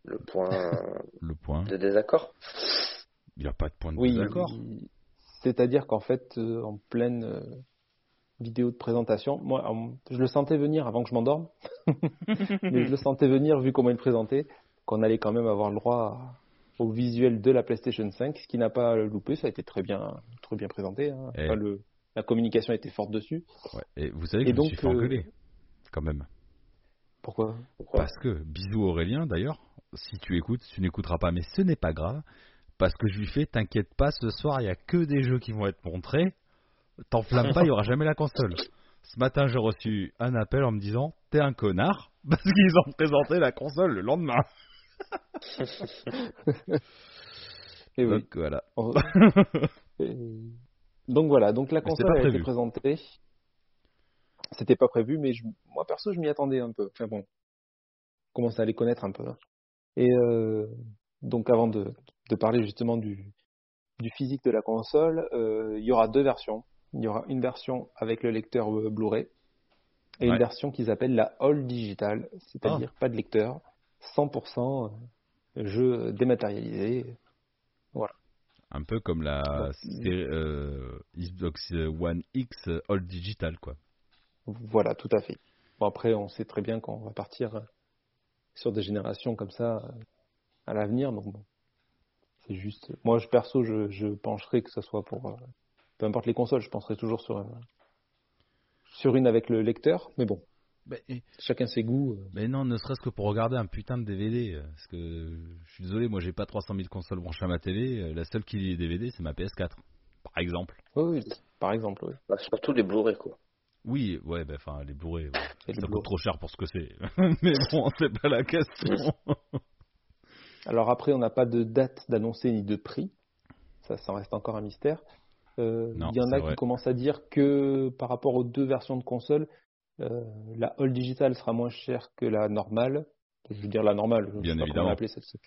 le point le point. de désaccord. Il n'y a pas de point de Oui, désaccord. c'est-à-dire qu'en fait, euh, en pleine euh, vidéo de présentation, moi, je le sentais venir avant que je m'endorme, mais je le sentais venir vu comment il présentait, qu'on allait quand même avoir le droit au visuel de la PlayStation 5, ce qui n'a pas loupé, ça a été très bien, très bien présenté. hein. Et- Enfin, le, la communication était forte dessus. Ouais. Et vous savez que Et je me donc, suis fait euh, engueuler, quand même. Pourquoi? Pourquoi? Parce que, bisous Aurélien, d'ailleurs, si tu écoutes, tu n'écouteras pas, mais ce n'est pas grave, parce que je lui fais, t'inquiète pas, ce soir, il n'y a que des jeux qui vont être montrés, t'enflamme pas, il n'y aura jamais la console. Ce matin, j'ai reçu un appel en me disant, t'es un connard, parce qu'ils ont présenté la console le lendemain. Oui. Donc voilà. On- Et- Donc voilà, donc la console a été présentée. C'était pas prévu, mais je- moi perso, je m'y attendais un peu. Enfin bon, je commence à les connaître un peu. Et euh, donc avant de, de parler justement du, du physique de la console, euh, il y aura deux versions. Il y aura une version avec le lecteur euh, Blu-ray et Ouais. une version qu'ils appellent la All Digital, c'est-à-dire Ah. pas de lecteur, 100% jeu dématérialisé. Un peu comme la euh, Xbox One X All Digital, quoi. Voilà, tout à fait. Bon, après, on sait très bien qu'on va partir sur des générations comme ça euh, à l'avenir. Donc, bon, c'est juste. Moi, je, perso, je, je pencherai que ce soit pour. Euh, peu importe les consoles, je penserai toujours sur, un- sur une avec le lecteur. Mais bon, chacun ses goûts. euh. Mais non, ne serait-ce que pour regarder un putain de DVD. euh, Parce que je suis désolé, moi j'ai pas 300 000 consoles branchées à ma télé. euh, La seule qui lit les DVD, c'est ma PS4, par exemple. Oui, oui, par exemple, oui. Bah, surtout les Blu-ray, quoi. Oui, ouais, bah, enfin, les Blu-ray, ouais, Et les ça Blu-ray. coûte trop cher pour ce que c'est. Mais bon, c'est pas la question. Alors après, on n'a pas de date d'annoncer ni de prix. Ça, ça reste encore un mystère. Euh, Non, il y en a vrai. qui commencent à dire que par rapport aux deux versions de console, euh, la All Digital sera moins chère que la normale. Je veux dire la normale, je Bien sais pas évidemment. l'appeler celle-ci.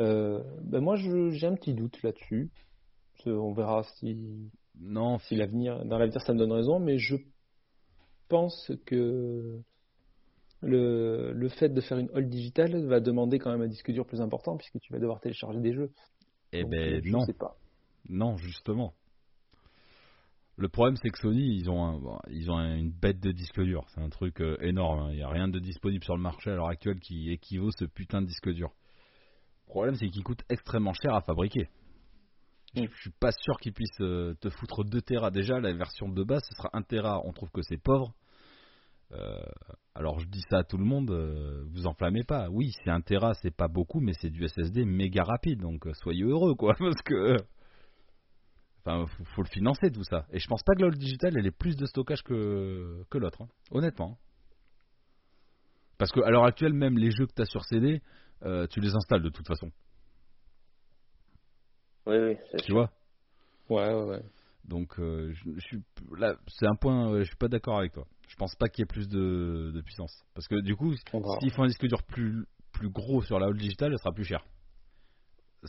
Euh, ben moi, j'ai un petit doute là-dessus. On verra si, non, si l'avenir, dans l'avenir, ça me donne raison, mais je pense que le, le fait de faire une All Digital va demander quand même un disque dur plus important puisque tu vas devoir télécharger des jeux. eh Donc, ben je non, sais pas. non, justement. Le problème, c'est que Sony, ils ont, un- bon, ils ont un- une bête de disque dur. C'est un truc euh, énorme. hein. Il n'y a rien de disponible sur le marché à l'heure actuelle qui équivaut ce putain de disque dur. Le problème, c'est qu'il coûte extrêmement cher à fabriquer. Je Mm. je suis pas sûr qu'ils puissent euh, te foutre 2 Tera. Déjà, la version de base, ce sera 1 Tera. On trouve que c'est pauvre. Euh, alors, je dis ça à tout le monde, vous enflammez pas. Oui, c'est 1 Tera, c'est pas beaucoup, mais c'est du SSD méga rapide. Donc, soyez heureux, quoi. Parce que. Enfin, faut, faut le financer tout ça. Et je pense pas que la Digital elle ait plus de stockage que, que l'autre, hein. honnêtement. Parce qu'à l'heure actuelle, même les jeux que tu as sur CD, euh, tu les installes de toute façon. Oui, oui, c'est Tu sûr. vois? Ouais, ouais, ouais. Donc, euh, je, je suis là, c'est un point, euh, je suis pas d'accord avec toi. Je pense pas qu'il y ait plus de, de puissance. Parce que du coup, On verra. s'il faut un disque dur plus, plus gros sur la haute digitale, elle sera plus cher.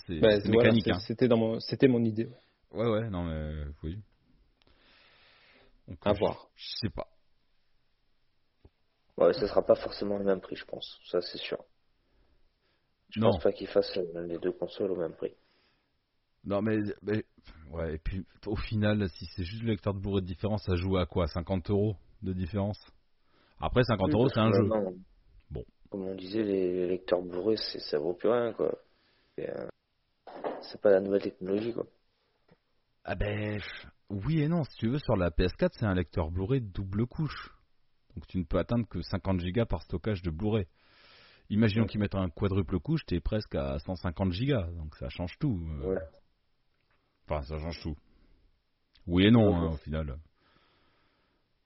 C'est Bah, c'est voilà, mécanique. c'est- hein. C'était dans mon, c'était mon idée. Ouais, ouais, non, mais oui. Donc, À je- voir. Je sais pas. Ouais, ça sera pas forcément le même prix, je pense. Ça, c'est sûr. Je Non. pense pas qu'ils fassent euh, les deux consoles au même prix. Non, mais, mais- ouais, et puis au final, si c'est juste le lecteur de Blu-ray de différence, ça joue à quoi? 50 euros de différence? Après, 50 Oui, euros, c'est un jeu. maintenant, Bon. Comme on disait, les, lecteurs c'est- ça vaut plus rien, quoi. Euh, C'est pas la nouvelle technologie, quoi. Ah ben, oui et non. Si tu veux, sur la PS4, c'est un lecteur Blu-ray double couche. Donc tu ne peux atteindre que 50 Go par stockage de Blu-ray. Imaginons qu'ils mettent un quadruple couche, t'es presque à 150 Go. Donc ça change tout. euh. Ouais. Enfin, ça change tout. Oui et non, Ouais, hein, au final.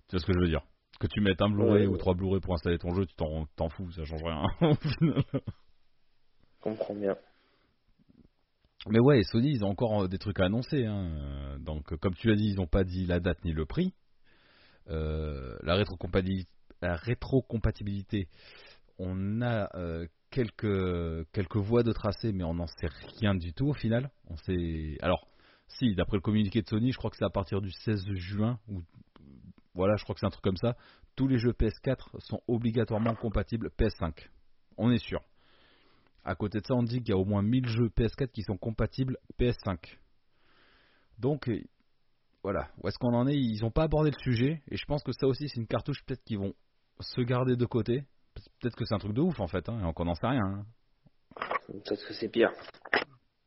Tu vois ce que je veux dire? Que tu mettes un Blu-ray ou trois Blu-ray pour installer ton jeu, tu t'en t'en fous, ça change rien. au final. Je comprends bien. Mais ouais, Sony, ils ont encore euh, des trucs à annoncer. hein. Euh, Donc, euh, comme tu l'as dit, ils n'ont pas dit la date ni le prix. Euh, la, rétrocompatibilité, la on a quelques, quelques voies de tracé, mais on n'en sait rien du tout au final. On sait... Alors, si, d'après le communiqué de Sony, je crois que c'est à partir du 16 juin, ou voilà, je crois que c'est un truc comme ça. Tous les jeux PS4 sont obligatoirement compatibles PS5. On est sûr. À côté de ça, on dit qu'il y a au moins 1000 jeux PS4 qui sont compatibles PS5. Donc, euh, voilà. Où est-ce qu'on en est? Ils n'ont pas abordé le sujet. Et je pense que ça aussi, c'est une cartouche peut-être qu'ils vont se garder de côté. Peut-être que c'est un truc de ouf en fait. Hein, et on n'en sait rien. hein. Peut-être que c'est pire.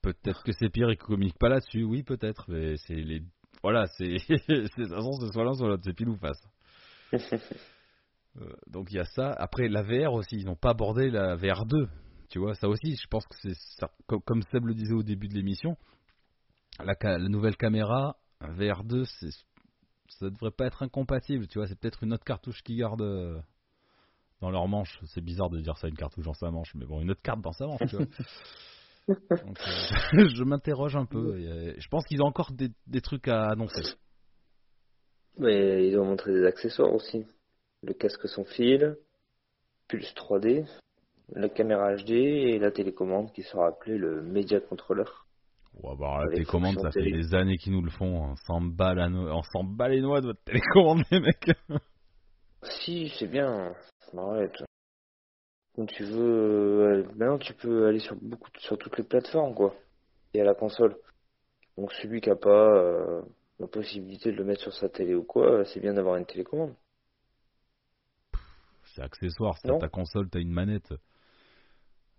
Peut-être que c'est pire et qu'ils communiquent pas là-dessus. Oui, peut-être. Mais c'est les. Voilà, c'est. de toute façon, c'est soit l'un, soit l'autre. C'est pile ou face. Euh, donc il y a ça. Après, la VR aussi. Ils n'ont pas abordé la VR 2. Tu vois, ça aussi, je pense que c'est ça. Comme, Seb le disait au début de l'émission, la, nouvelle caméra VR 2, c'est, ça devrait pas être incompatible. Tu vois, c'est peut-être une autre cartouche qui garde euh, dans leur manche. C'est bizarre de dire ça, une cartouche dans sa manche, mais bon, une autre carte dans sa manche, tu vois. Donc, euh, je m'interroge un peu. et, euh, je pense qu'ils ont encore des, des trucs à annoncer. Mais ils ont montré des accessoires aussi. Le casque sans fil, Pulse 3D, la caméra HD et la télécommande qui sera appelée le Media Controller. On va voir la télécommande, ça fait des années qu'ils nous le font. On s'en bat, la no- on s'en bat les noix de votre télécommande, les mecs. Si, c'est bien. Arrête. Quand tu veux, euh, maintenant tu peux aller sur beaucoup, sur toutes les plateformes quoi. Et à la console. Donc celui qui a pas euh, la possibilité de le mettre sur sa télé ou quoi, c'est bien d'avoir une télécommande. C'est accessoire, c'est ta console, t'as une manette.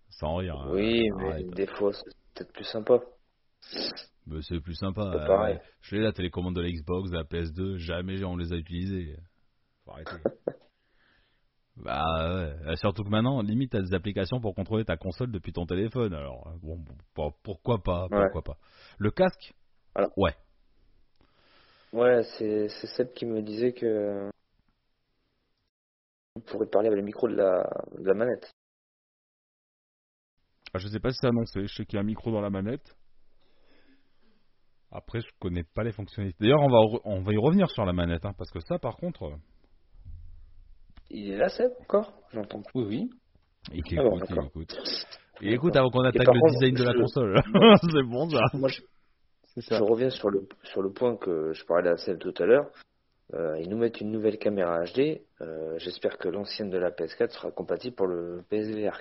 Sans rire. hein. Oui, mais Arrête. des fois c'est peut-être plus sympa. Mais c'est plus sympa. C'est euh, pareil. Je l'ai la télécommande de la Xbox, de la PS2, jamais on les a utilisés. Faut arrêter. bah ouais. Euh, Surtout que maintenant, limite, t'as des applications pour contrôler ta console depuis ton téléphone. Alors, bon, pourquoi pas, Ouais. pourquoi pas. Le casque. Ouais. Ouais, c'est c'est Seb qui me disait que on pourrait parler avec le micro de la, de la manette. Ah, Je sais pas si c'est annoncé, je sais qu'il y a un micro dans la manette. Après, je connais pas les fonctionnalités. D'ailleurs, on va, re- on va y revenir sur la manette, hein, parce que ça, par contre, euh, Il est là Seb encore? J'entends plus. Oui, oui. il Ah bon, écoute, il écoute. Il écoute avant qu'on attaque le contre, design de la je- console. c'est bon, ça. Moi, je, reviens sur le, sur le point que je parlais à Seb tout à l'heure. Euh, ils nous mettent une nouvelle caméra HD. Euh, J'espère que l'ancienne de la PS4 sera compatible pour le PSVR.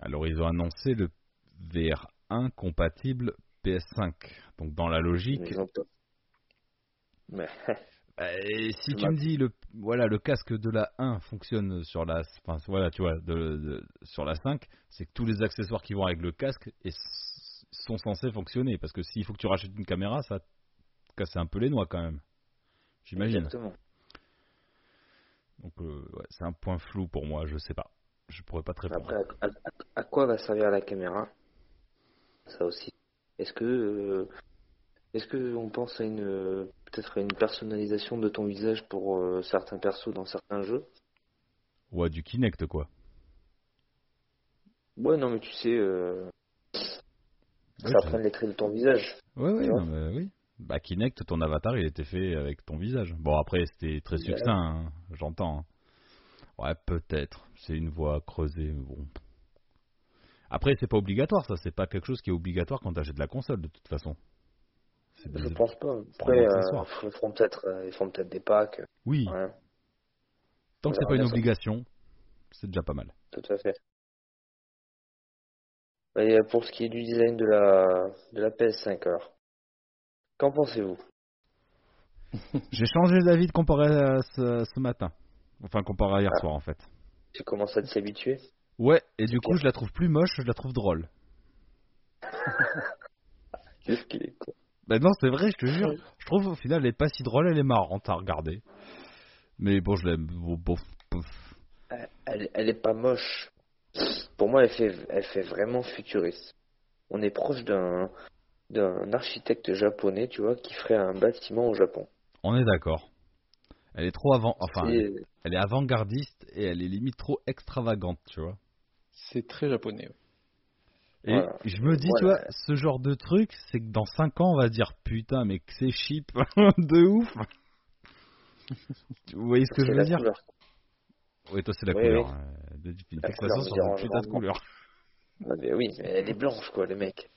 Alors, ils ont annoncé le VR1 compatible PS5. Donc, dans la logique, Mais. Mais Euh, si tu me dis le voilà le casque de la 1 fonctionne sur la enfin voilà tu vois de, de- sur la 5 c'est que tous les accessoires qui vont avec le casque et sont censés fonctionner parce que s'il faut que tu rachètes une caméra ça casse un peu les noix quand même j'imagine exactement. donc euh, ouais, c'est un point flou pour moi je sais pas je pourrais pas te répondre Après, à, à- à quoi va servir la caméra? Ça aussi. Est-ce que, euh, est-ce que on pense à une, euh, peut-être à une personnalisation de ton visage pour euh, certains persos dans certains jeux? Ouais du Kinect quoi Ouais, non, mais tu sais, euh, Ouais, ça prenne les traits de ton visage. ouais ouais non, mais oui Bah, Kinect, ton avatar, il était fait avec ton visage. Bon, après, c'était très succinct, hein, j'entends. Ouais, peut-être. C'est une voie creusée, mais bon. Après, c'est pas obligatoire, ça. C'est pas quelque chose qui est obligatoire quand t'achètes la console, de toute façon. Des- Je pense pas. Après, euh, ils feront peut-être euh, peut-être des packs. Oui, Ouais, tant que c'est pas une obligation, c'est déjà pas mal. tout à fait. Et euh, pour ce qui est du design de la, de la PS5, alors, qu'en pensez-vous? J'ai changé d'avis de comparé à ce, ce matin. Enfin, comparé à hier Ah. soir, en fait. Tu commences à t'y habituer Ouais, et du coup, je la trouve plus moche, je la trouve drôle. Qu'est-ce qu'il est con Ben non, c'est vrai, je te jure. Je trouve au final, elle est pas si drôle, elle est marrante à regarder. Mais bon, je l'aime. Elle, elle est pas moche. Pour moi, elle fait, elle fait vraiment futuriste. On est proche d'un d'un architecte japonais, tu vois, qui ferait un bâtiment au Japon. On est d'accord. Elle est trop avant. Enfin, elle, C'est- elle est avant-gardiste et elle est limite trop extravagante, tu vois. C'est très japonais. ouais. Et Voilà. je me dis, tu vois, ce genre de truc, c'est que dans 5 ans, on va dire putain, mais que c'est cheap de ouf. Vous voyez ce que c'est je veux dire couleur. Oui, toi, c'est la Oui, couleur. oui. euh, de- Une me sur dérange cette putain de couleur. Ouais, mais oui, mais elle est blanche, quoi, le mec.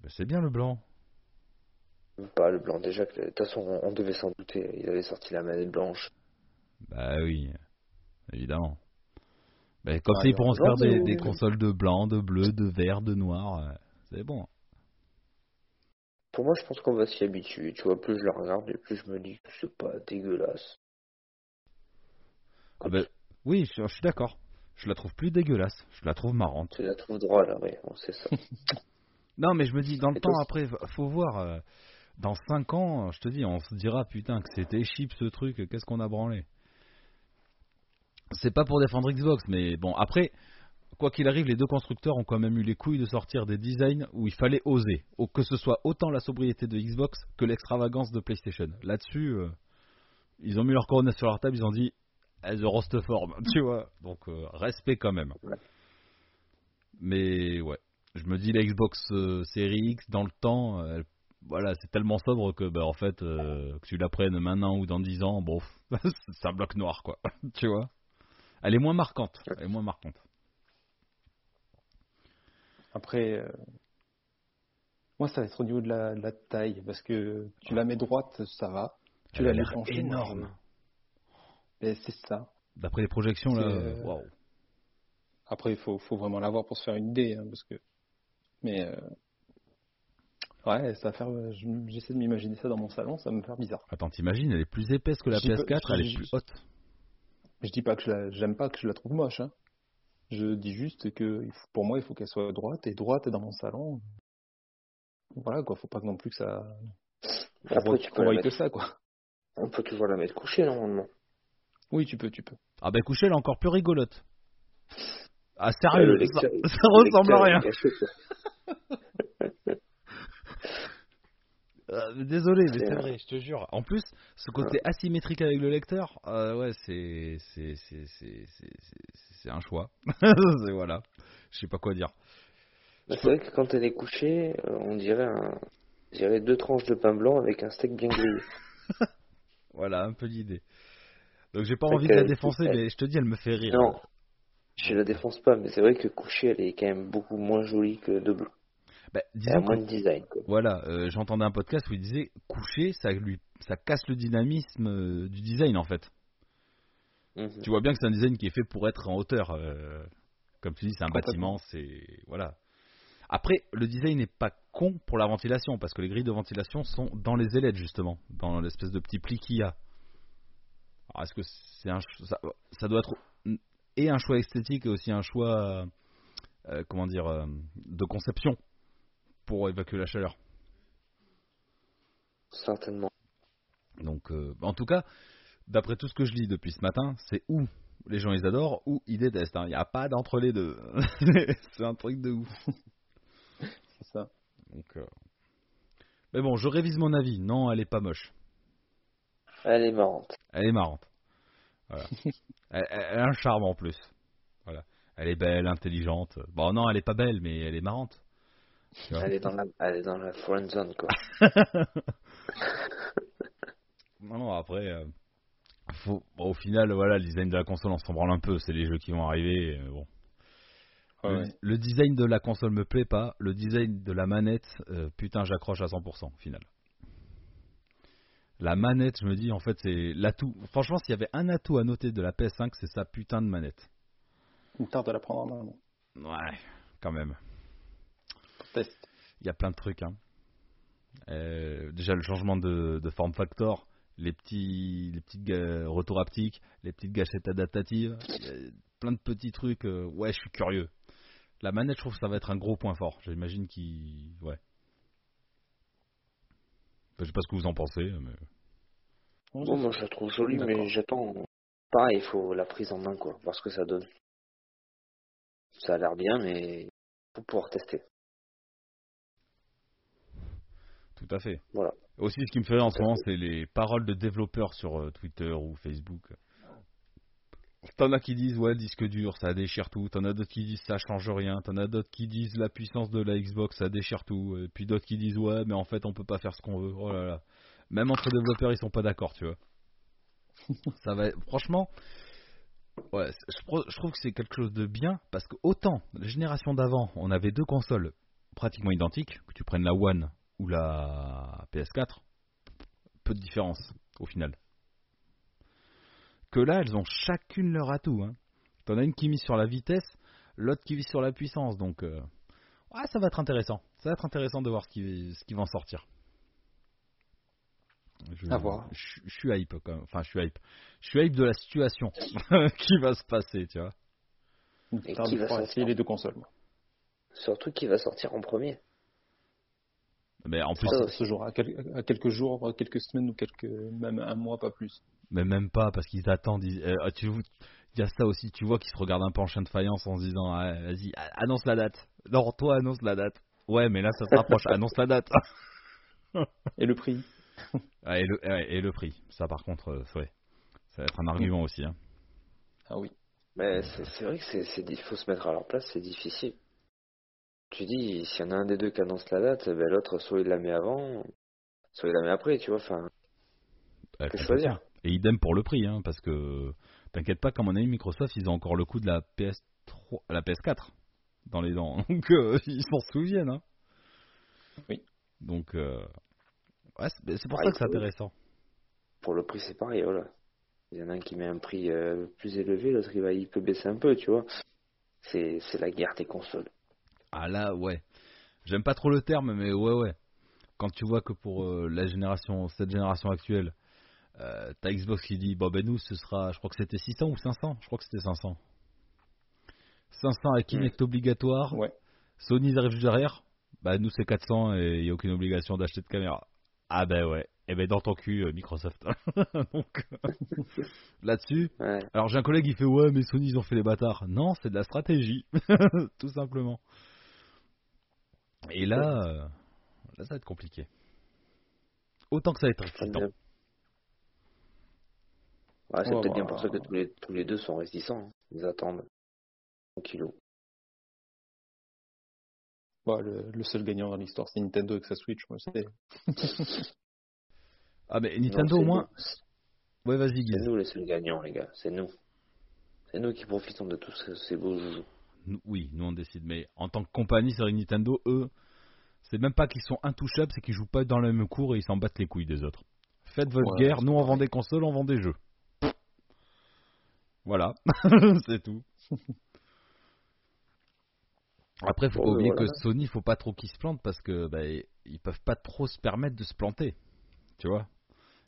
Ben, c'est bien le blanc. Pas le blanc, déjà. De toute façon, on, on devait s'en douter. Il avait sorti la manette blanche. Bah oui, évidemment. Ben, comme Ah, ça, ils pourront se faire des, consoles de blanc, de bleu, de vert, de noir. euh, C'est bon. Pour moi, je pense qu'on va s'y habituer. Tu vois, plus je la regarde et plus je me dis que c'est pas dégueulasse. Ah ben, oui, je, je suis d'accord. Je la trouve plus dégueulasse. Je la trouve marrante. Tu la trouves drôle, là, oui, on sait ça. Non, mais je me dis, dans le Et temps, après, faut voir. euh, dans 5 ans, je te dis, on se dira, putain, que c'était cheap ce truc, qu'est-ce qu'on a branlé. C'est pas pour défendre Xbox, mais bon, après, quoi qu'il arrive, les deux constructeurs ont quand même eu les couilles de sortir des designs où il fallait oser. Ou que ce soit autant la sobriété de Xbox que l'extravagance de PlayStation. Là-dessus, euh, ils ont mis leur couronne sur leur table, ils ont dit, eh, The Roast Form, tu vois. Donc, euh, respect quand même. Mais ouais, je me dis, la Xbox euh, Series X, dans le temps, elle- voilà, c'est tellement sobre que, bah, en fait, euh, que tu la prennes maintenant ou dans 10 ans, bon, c'est un bloc noir, quoi. tu vois? Elle est moins marquante. Elle est moins marquante. Après, euh, moi, ça va être au niveau de la, de la taille, parce que tu la mets droite, ça va. Tu Elle la mets penchée, énorme. moi, je- Et c'est ça. D'après les projections, là, euh, euh, waouh. Après, il faut, faut vraiment l'avoir pour se faire une idée, hein, parce que. Mais euh, ouais, ça va faire. euh, je- J'essaie de m'imaginer ça dans mon salon, ça va me faire bizarre. Attends, t'imagines, elle est plus épaisse que la Je dis pas- PS4, elle est plus haute. Je dis pas que je la- j'aime pas que je la trouve moche. Hein. Je dis juste que pour moi, il faut qu'elle soit droite et droite dans mon salon. Voilà quoi, faut pas non plus que ça. Faut Après, tu peux la que ça quoi. on peut toujours la mettre couchée, normalement. Oui, tu peux, tu peux. Ah bah coucher, elle est encore plus rigolote. Ah Ouais, sérieux, lecteur- ça, le ça ressemble à rien. Euh, désolé, mais C'est vrai, je te jure. En plus, ce côté asymétrique avec le lecteur, euh, ouais, c'est c'est c'est c'est c'est c'est- c'est un choix. Voilà, je sais pas quoi dire. Bah, C'est vrai que quand elle est couchée, euh, on dirait un, on dirait deux tranches de pain blanc avec un steak bien grillé. Voilà, un peu l'idée. Donc j'ai pas envie de la défoncer, mais je te dis, elle me fait rire. Non, je la défonce pas, mais c'est vrai que couchée, elle est quand même beaucoup moins jolie que debout. Bah, disons design, quoi. Voilà, euh, j'entendais un podcast où il disait coucher, ça lui, ça casse le dynamisme euh, du design en fait. Mhm. Tu vois bien que c'est un design qui est fait pour être en hauteur. euh, comme tu dis, c'est un bâtiment, c'est voilà. Après, le design n'est pas con pour la ventilation parce que les grilles de ventilation sont dans les ailettes justement, dans l'espèce de petit pli qu'il y a. Alors, est-ce que c'est un, ça, ça doit être et un choix esthétique et aussi un choix, comment dire, de conception? Pour évacuer la chaleur. Certainement. Donc, euh, en tout cas, d'après tout ce que je lis depuis ce matin, c'est où les gens ils adorent ou ils détestent. hein. Il n'y a pas d'entre les deux. c'est un truc de ouf. C'est ça. Donc, euh, Mais bon, je révise mon avis. Non, elle est pas moche. Elle est marrante. Elle est marrante. Voilà. elle, elle- elle a un charme en plus. Voilà. Elle est belle, intelligente. Bon, non, elle est pas belle, mais elle est marrante. Tu vois Elle est dans la, elle est dans la friend zone, quoi. Non, non, après, euh, faut, bon, au final, voilà, le design de la console, on s'en branle un peu. C'est les jeux qui vont arriver. euh, bon. le, Ouais. le design de la console me plaît pas. Le design de la manette, euh, putain, j'accroche à 100% au final. La manette, je me dis, en fait, c'est l'atout. Franchement, s'il y avait un atout à noter de la PS5, c'est sa putain de manette. Il me tarde à la prendre en main. Ouais, quand même. Il y a plein de trucs. Hein. Euh, déjà, le changement de, de form factor, les petits, les retours haptiques, les petites gâchettes adaptatives, a plein de petits trucs. euh, ouais, je suis curieux. La manette, je trouve que ça va être un gros point fort. J'imagine qu'il. Ouais. Enfin, je sais pas ce que vous en pensez, mais. Bon, moi, je la trouve jolie, mais j'attends. Pareil, il faut la prise en main, quoi. Voir ce que ça donne. Ça a l'air bien, mais il faut pouvoir tester. Tout à fait. Voilà. Aussi, ce qui me fait en ce moment, c'est les paroles de développeurs sur euh, Twitter ou Facebook. T'en as qui disent, ouais, disque dur, ça déchire tout. T'en as d'autres qui disent, ça change rien. T'en as d'autres qui disent, la puissance de la Xbox, ça déchire tout. Et puis d'autres qui disent, ouais, mais en fait, on peut pas faire ce qu'on veut. Oh là là. Même entre développeurs, ils sont pas d'accord, tu vois. ça va Franchement, ouais, je trouve que c'est quelque chose de bien parce que autant la génération d'avant, on avait deux consoles pratiquement identiques, que tu prennes la One ou la PS4, peu de différence au final. Que là, elles ont chacune leur atout. Hein. T'en as une qui mise sur la vitesse, l'autre qui vise sur la puissance. Donc, euh, ouais, ça va être intéressant. Ça va être intéressant de voir ce qui, ce qui va en sortir. Je, À voir. Je, je suis hype, quand même. enfin, je suis hype. Je suis hype de la situation qui va se passer, tu vois. Et qui va sortir les deux consoles. Surtout qui va sortir en premier. Mais en plus, Ça se jouera à, quel- à quelques jours, à quelques semaines ou quelques, même un mois, pas plus. Mais même pas, parce qu'ils attendent. ils- euh, tu, il y a ça aussi, tu vois qu'ils se regardent un peu en chien de faïence en se disant Ah, Vas-y, annonce la date. Non, toi, annonce la date. Ouais, mais là, ça se rapproche, annonce la date. Et le prix Ouais, et, le, ouais, et le prix, ça par contre, euh, ouais. Ça va être un argument aussi. Hein. Ah oui. Mais c'est vrai que c'est, c'est, il faut se mettre à leur place, c'est difficile. Tu dis, s'il y en a un des deux qui annonce la date, ben l'autre, soit il la met avant, soit il la met après, tu vois. Enfin, Que choisir. Et idem pour le prix, hein, parce que t'inquiète pas, comme on a eu Microsoft, ils ont encore le coup de la PS3, la PS4 dans les dents. Donc euh, ils s'en souviennent. Hein. Oui. Donc euh, ouais, c'est c'est pour Ouais, ça que c'est intéressant. pour le prix, c'est pareil, voilà. Il y en a un qui met un prix euh, plus élevé, l'autre, il, va, il peut baisser un peu, tu vois. C'est, c'est la guerre des consoles. Ah là, ouais. J'aime pas trop le terme, mais ouais, ouais. Quand tu vois que pour euh, la génération, cette génération actuelle, euh, t'as Xbox qui dit, bon ben nous, ce sera, je crois que c'était 600 ou 500 Je crois que c'était 500. 500 avec Hmm. Kinect obligatoire. Ouais. Sony ils arrivent juste derrière. Bah nous c'est 400 et il y a aucune obligation d'acheter de caméra. Ah ben ouais. Et ben dans ton cul, euh, Microsoft. Donc là-dessus, Ouais. alors j'ai un collègue qui fait ouais mais Sony ils ont fait les bâtards. Non, c'est de la stratégie, tout simplement. Et là, euh, là ça va être compliqué. Autant que ça va être excitant. bien. Ouais, c'est Ouais, peut-être bien bah, pour ça que tous les, tous les deux sont réticents. hein. Ils attendent. Tranquillou. Bah, le, le seul gagnant dans l'histoire, c'est Nintendo avec sa Switch. Moi, c'est... Ah mais Nintendo au moins. nous. Ouais vas-y C'est nous les seuls gagnants, les gars. C'est nous. C'est nous qui profitons de tous ces, ces beaux joujoux. Nous- Oui, nous on décide. Mais en tant que compagnie, c'est vrai que Nintendo, eux, c'est même pas qu'ils sont intouchables, c'est qu'ils jouent pas dans le même cours et ils s'en battent les couilles des autres. Faites votre guerre, nous on vend des consoles, on vend des jeux. Voilà, c'est tout. Après, faut pas ben oublier voilà. que Sony, faut pas trop qu'ils se plantent parce que bah, ils peuvent pas trop se permettre de se planter. Tu vois?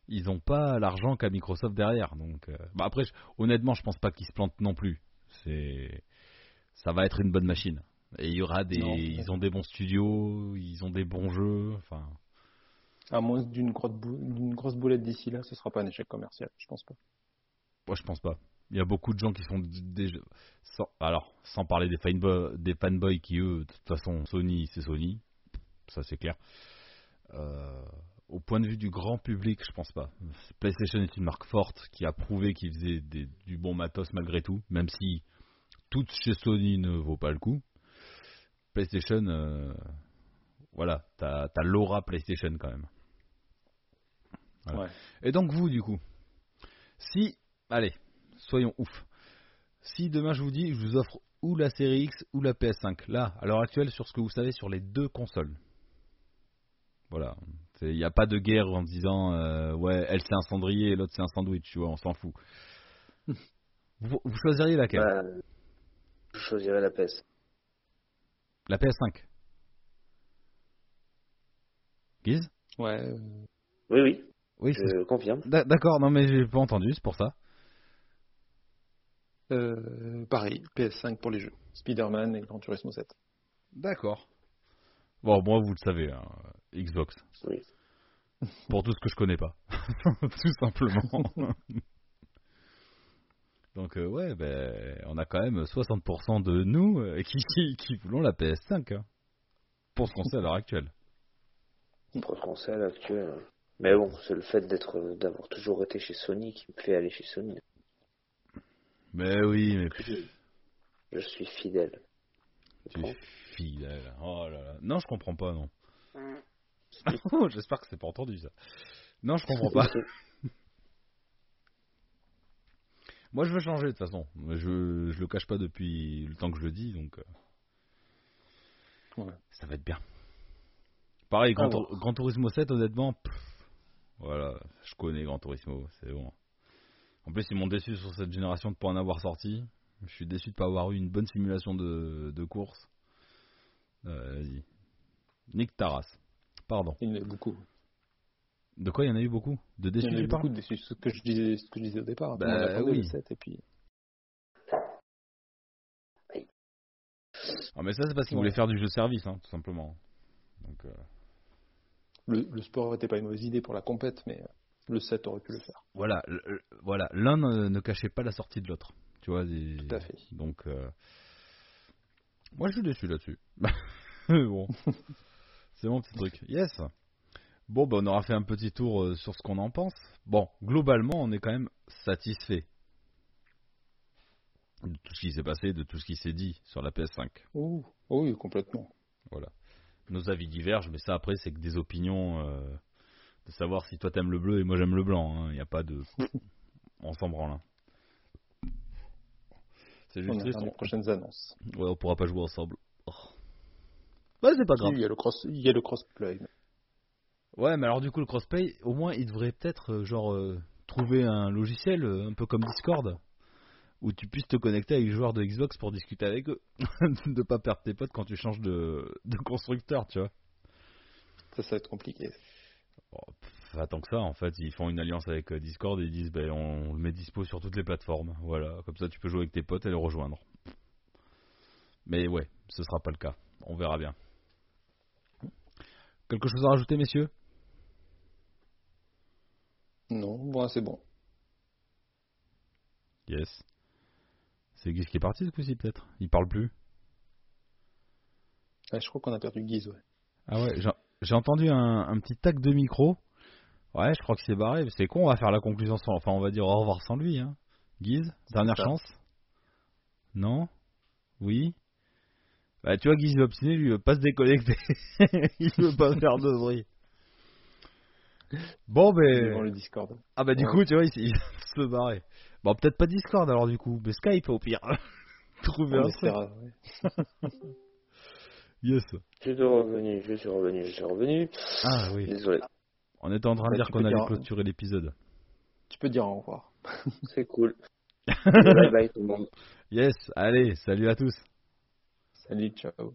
Ils ont pas l'argent qu'a Microsoft derrière. Donc, euh, bah, après, honnêtement, je pense pas qu'ils se plantent non plus. C'est, ça va être une bonne machine. Et il y aura des, Non. ils ont des bons studios, ils ont des bons jeux. Enfin, À moins d'une grosse, bou- d'une grosse boulette d'ici là, ce sera pas un échec commercial, je pense pas. moi, je pense pas. Il y a beaucoup de gens qui sont déjà, sans, alors, sans parler des fanboys, des fanboys qui eux, de toute façon, Sony, c'est Sony, ça c'est clair. Euh, au point de vue du grand public, je pense pas. PlayStation est une marque forte qui a prouvé qu'il faisait des- du bon matos malgré tout, même si tout chez Sony ne vaut pas le coup. PlayStation, euh, voilà, t'as as, l'aura PlayStation quand même. Voilà. Ouais. Et donc vous, du coup, si, allez, soyons ouf. Si demain je vous dis, je vous offre ou la série X ou la PS5, là, à l'heure actuelle, sur ce que vous savez sur les deux consoles. Voilà. Il n'y a pas de guerre en disant, euh, ouais, elle c'est un cendrier et l'autre c'est un sandwich, tu vois, on s'en fout. vous, vous choisiriez laquelle? Bah, je choisirais la PS. La PS5 Guise? Ouais. euh, Oui, oui, Oui, c'est- je confirme. D'a- D'accord, non mais j'ai pas entendu, c'est pour ça. euh, pareil, PS5 pour les jeux. Spider-Man et Gran Turismo 7. D'accord. Bon, moi vous le savez, hein, Xbox. Oui. Pour tout ce que je connais pas. tout simplement. Donc euh, ouais, ben, on a quand même 60% de nous euh, qui, qui, qui voulons la PS5. hein, pour ce qu'on sait à l'heure actuelle. Pour le console actuel. Mais bon, c'est le fait d'être, d'avoir toujours été chez Sony qui me fait aller chez Sony. Mais oui, mais Je, je suis fidèle. tu es fidèle. Oh là là. Non, je comprends pas, non. Oh, J'espère que c'est pas entendu ça. Non, je comprends pas. Moi, je veux changer de toute façon. Je, je le cache pas depuis le temps que je le dis, donc euh, Ouais. ça va être bien. Pareil, Gran, À voir. Gran Turismo 7, honnêtement, pff, voilà, je connais Gran Turismo, c'est bon. En plus, ils m'ont déçu sur cette génération de pas en avoir sorti. Je suis déçu de pas avoir eu une bonne simulation de, de course. Euh, Vas-y. Nick Taras. Pardon. Il y en a eu beaucoup. De quoi il y en a eu beaucoup? De Il déçus, y en a eu beaucoup de ce que je disais, ce que je disais au départ. Bah, Tout le monde attendait oui. le 7 et puis. Ah, mais ça, c'est parce qu'ils Ouais. voulaient faire du jeu service, hein, tout simplement. Donc, euh, Le, le sport n'était pas une mauvaise idée pour la compète, mais euh, le 7 aurait pu le faire. voilà, le- voilà, l'un ne, ne cachait pas la sortie de l'autre. Tu vois, des- Tout à fait. Donc, euh, moi, je suis déçu là-dessus. Bon, c'est mon petit truc. Yes. Bon, ben, on aura fait un petit tour euh, sur ce qu'on en pense. Bon, globalement, on est quand même satisfait de tout ce qui s'est passé, de tout ce qui s'est dit sur la PS5. Oh, oui, complètement. Voilà. Nos avis divergent, mais ça après c'est que des opinions euh, de savoir si toi t'aimes le bleu et moi j'aime le blanc. Il n'y a pas de. on s'en branle. hein. C'est On juste triste. attend les On... prochaines annonces. Ouais, on pourra pas jouer ensemble. Oh. Ouais, c'est pas grave. il y a le cross, il y a le crossplay. Ouais, mais alors du coup le crossplay, au moins il devrait peut-être euh, genre euh, trouver un logiciel euh, un peu comme Discord où tu puisses te connecter avec les joueurs de Xbox pour discuter avec eux, de pas perdre tes potes quand tu changes de, de constructeur, tu vois. Ça, ça va être compliqué. Bon, pff, attends que ça, en fait, ils font une alliance avec Discord et ils disent ben, on le met dispo sur toutes les plateformes. Voilà, comme ça tu peux jouer avec tes potes et les rejoindre. Mais ouais, ce sera pas le cas. On verra bien. Quelque chose à rajouter, messieurs? Non, bon, c'est bon. Yes. C'est Guy qui est parti ce coup-ci, peut-être Il parle plus Ah, je crois qu'on a perdu Guise, ouais. Ah ouais, j'ai- entendu un, un petit tac de micro. Ouais, je crois qu'il s'est barré. C'est con, on va faire la conclusion sans. Enfin, on va dire au revoir sans lui. Hein. Guise, dernière chance Non Oui Bah, tu vois, Guise, il est obstiné, lui, il veut pas se déconnecter. il veut pas faire de bruit. Bon, Devant ben. le Discord. Ah, bah, du Ouais. coup, tu vois, il, se barrer. Bon, peut-être pas Discord alors, du coup, mais Skype au pire. Trouver un truc. ouais. Yes. Je suis revenu, je suis revenu, je suis revenu. Ah, oui. Désolé. On était en train de Bah, dire qu'on allait dire- clôturer l'épisode. Tu peux dire au revoir. C'est cool. bye bye tout le monde. Yes, allez, salut à tous. Salut, ciao.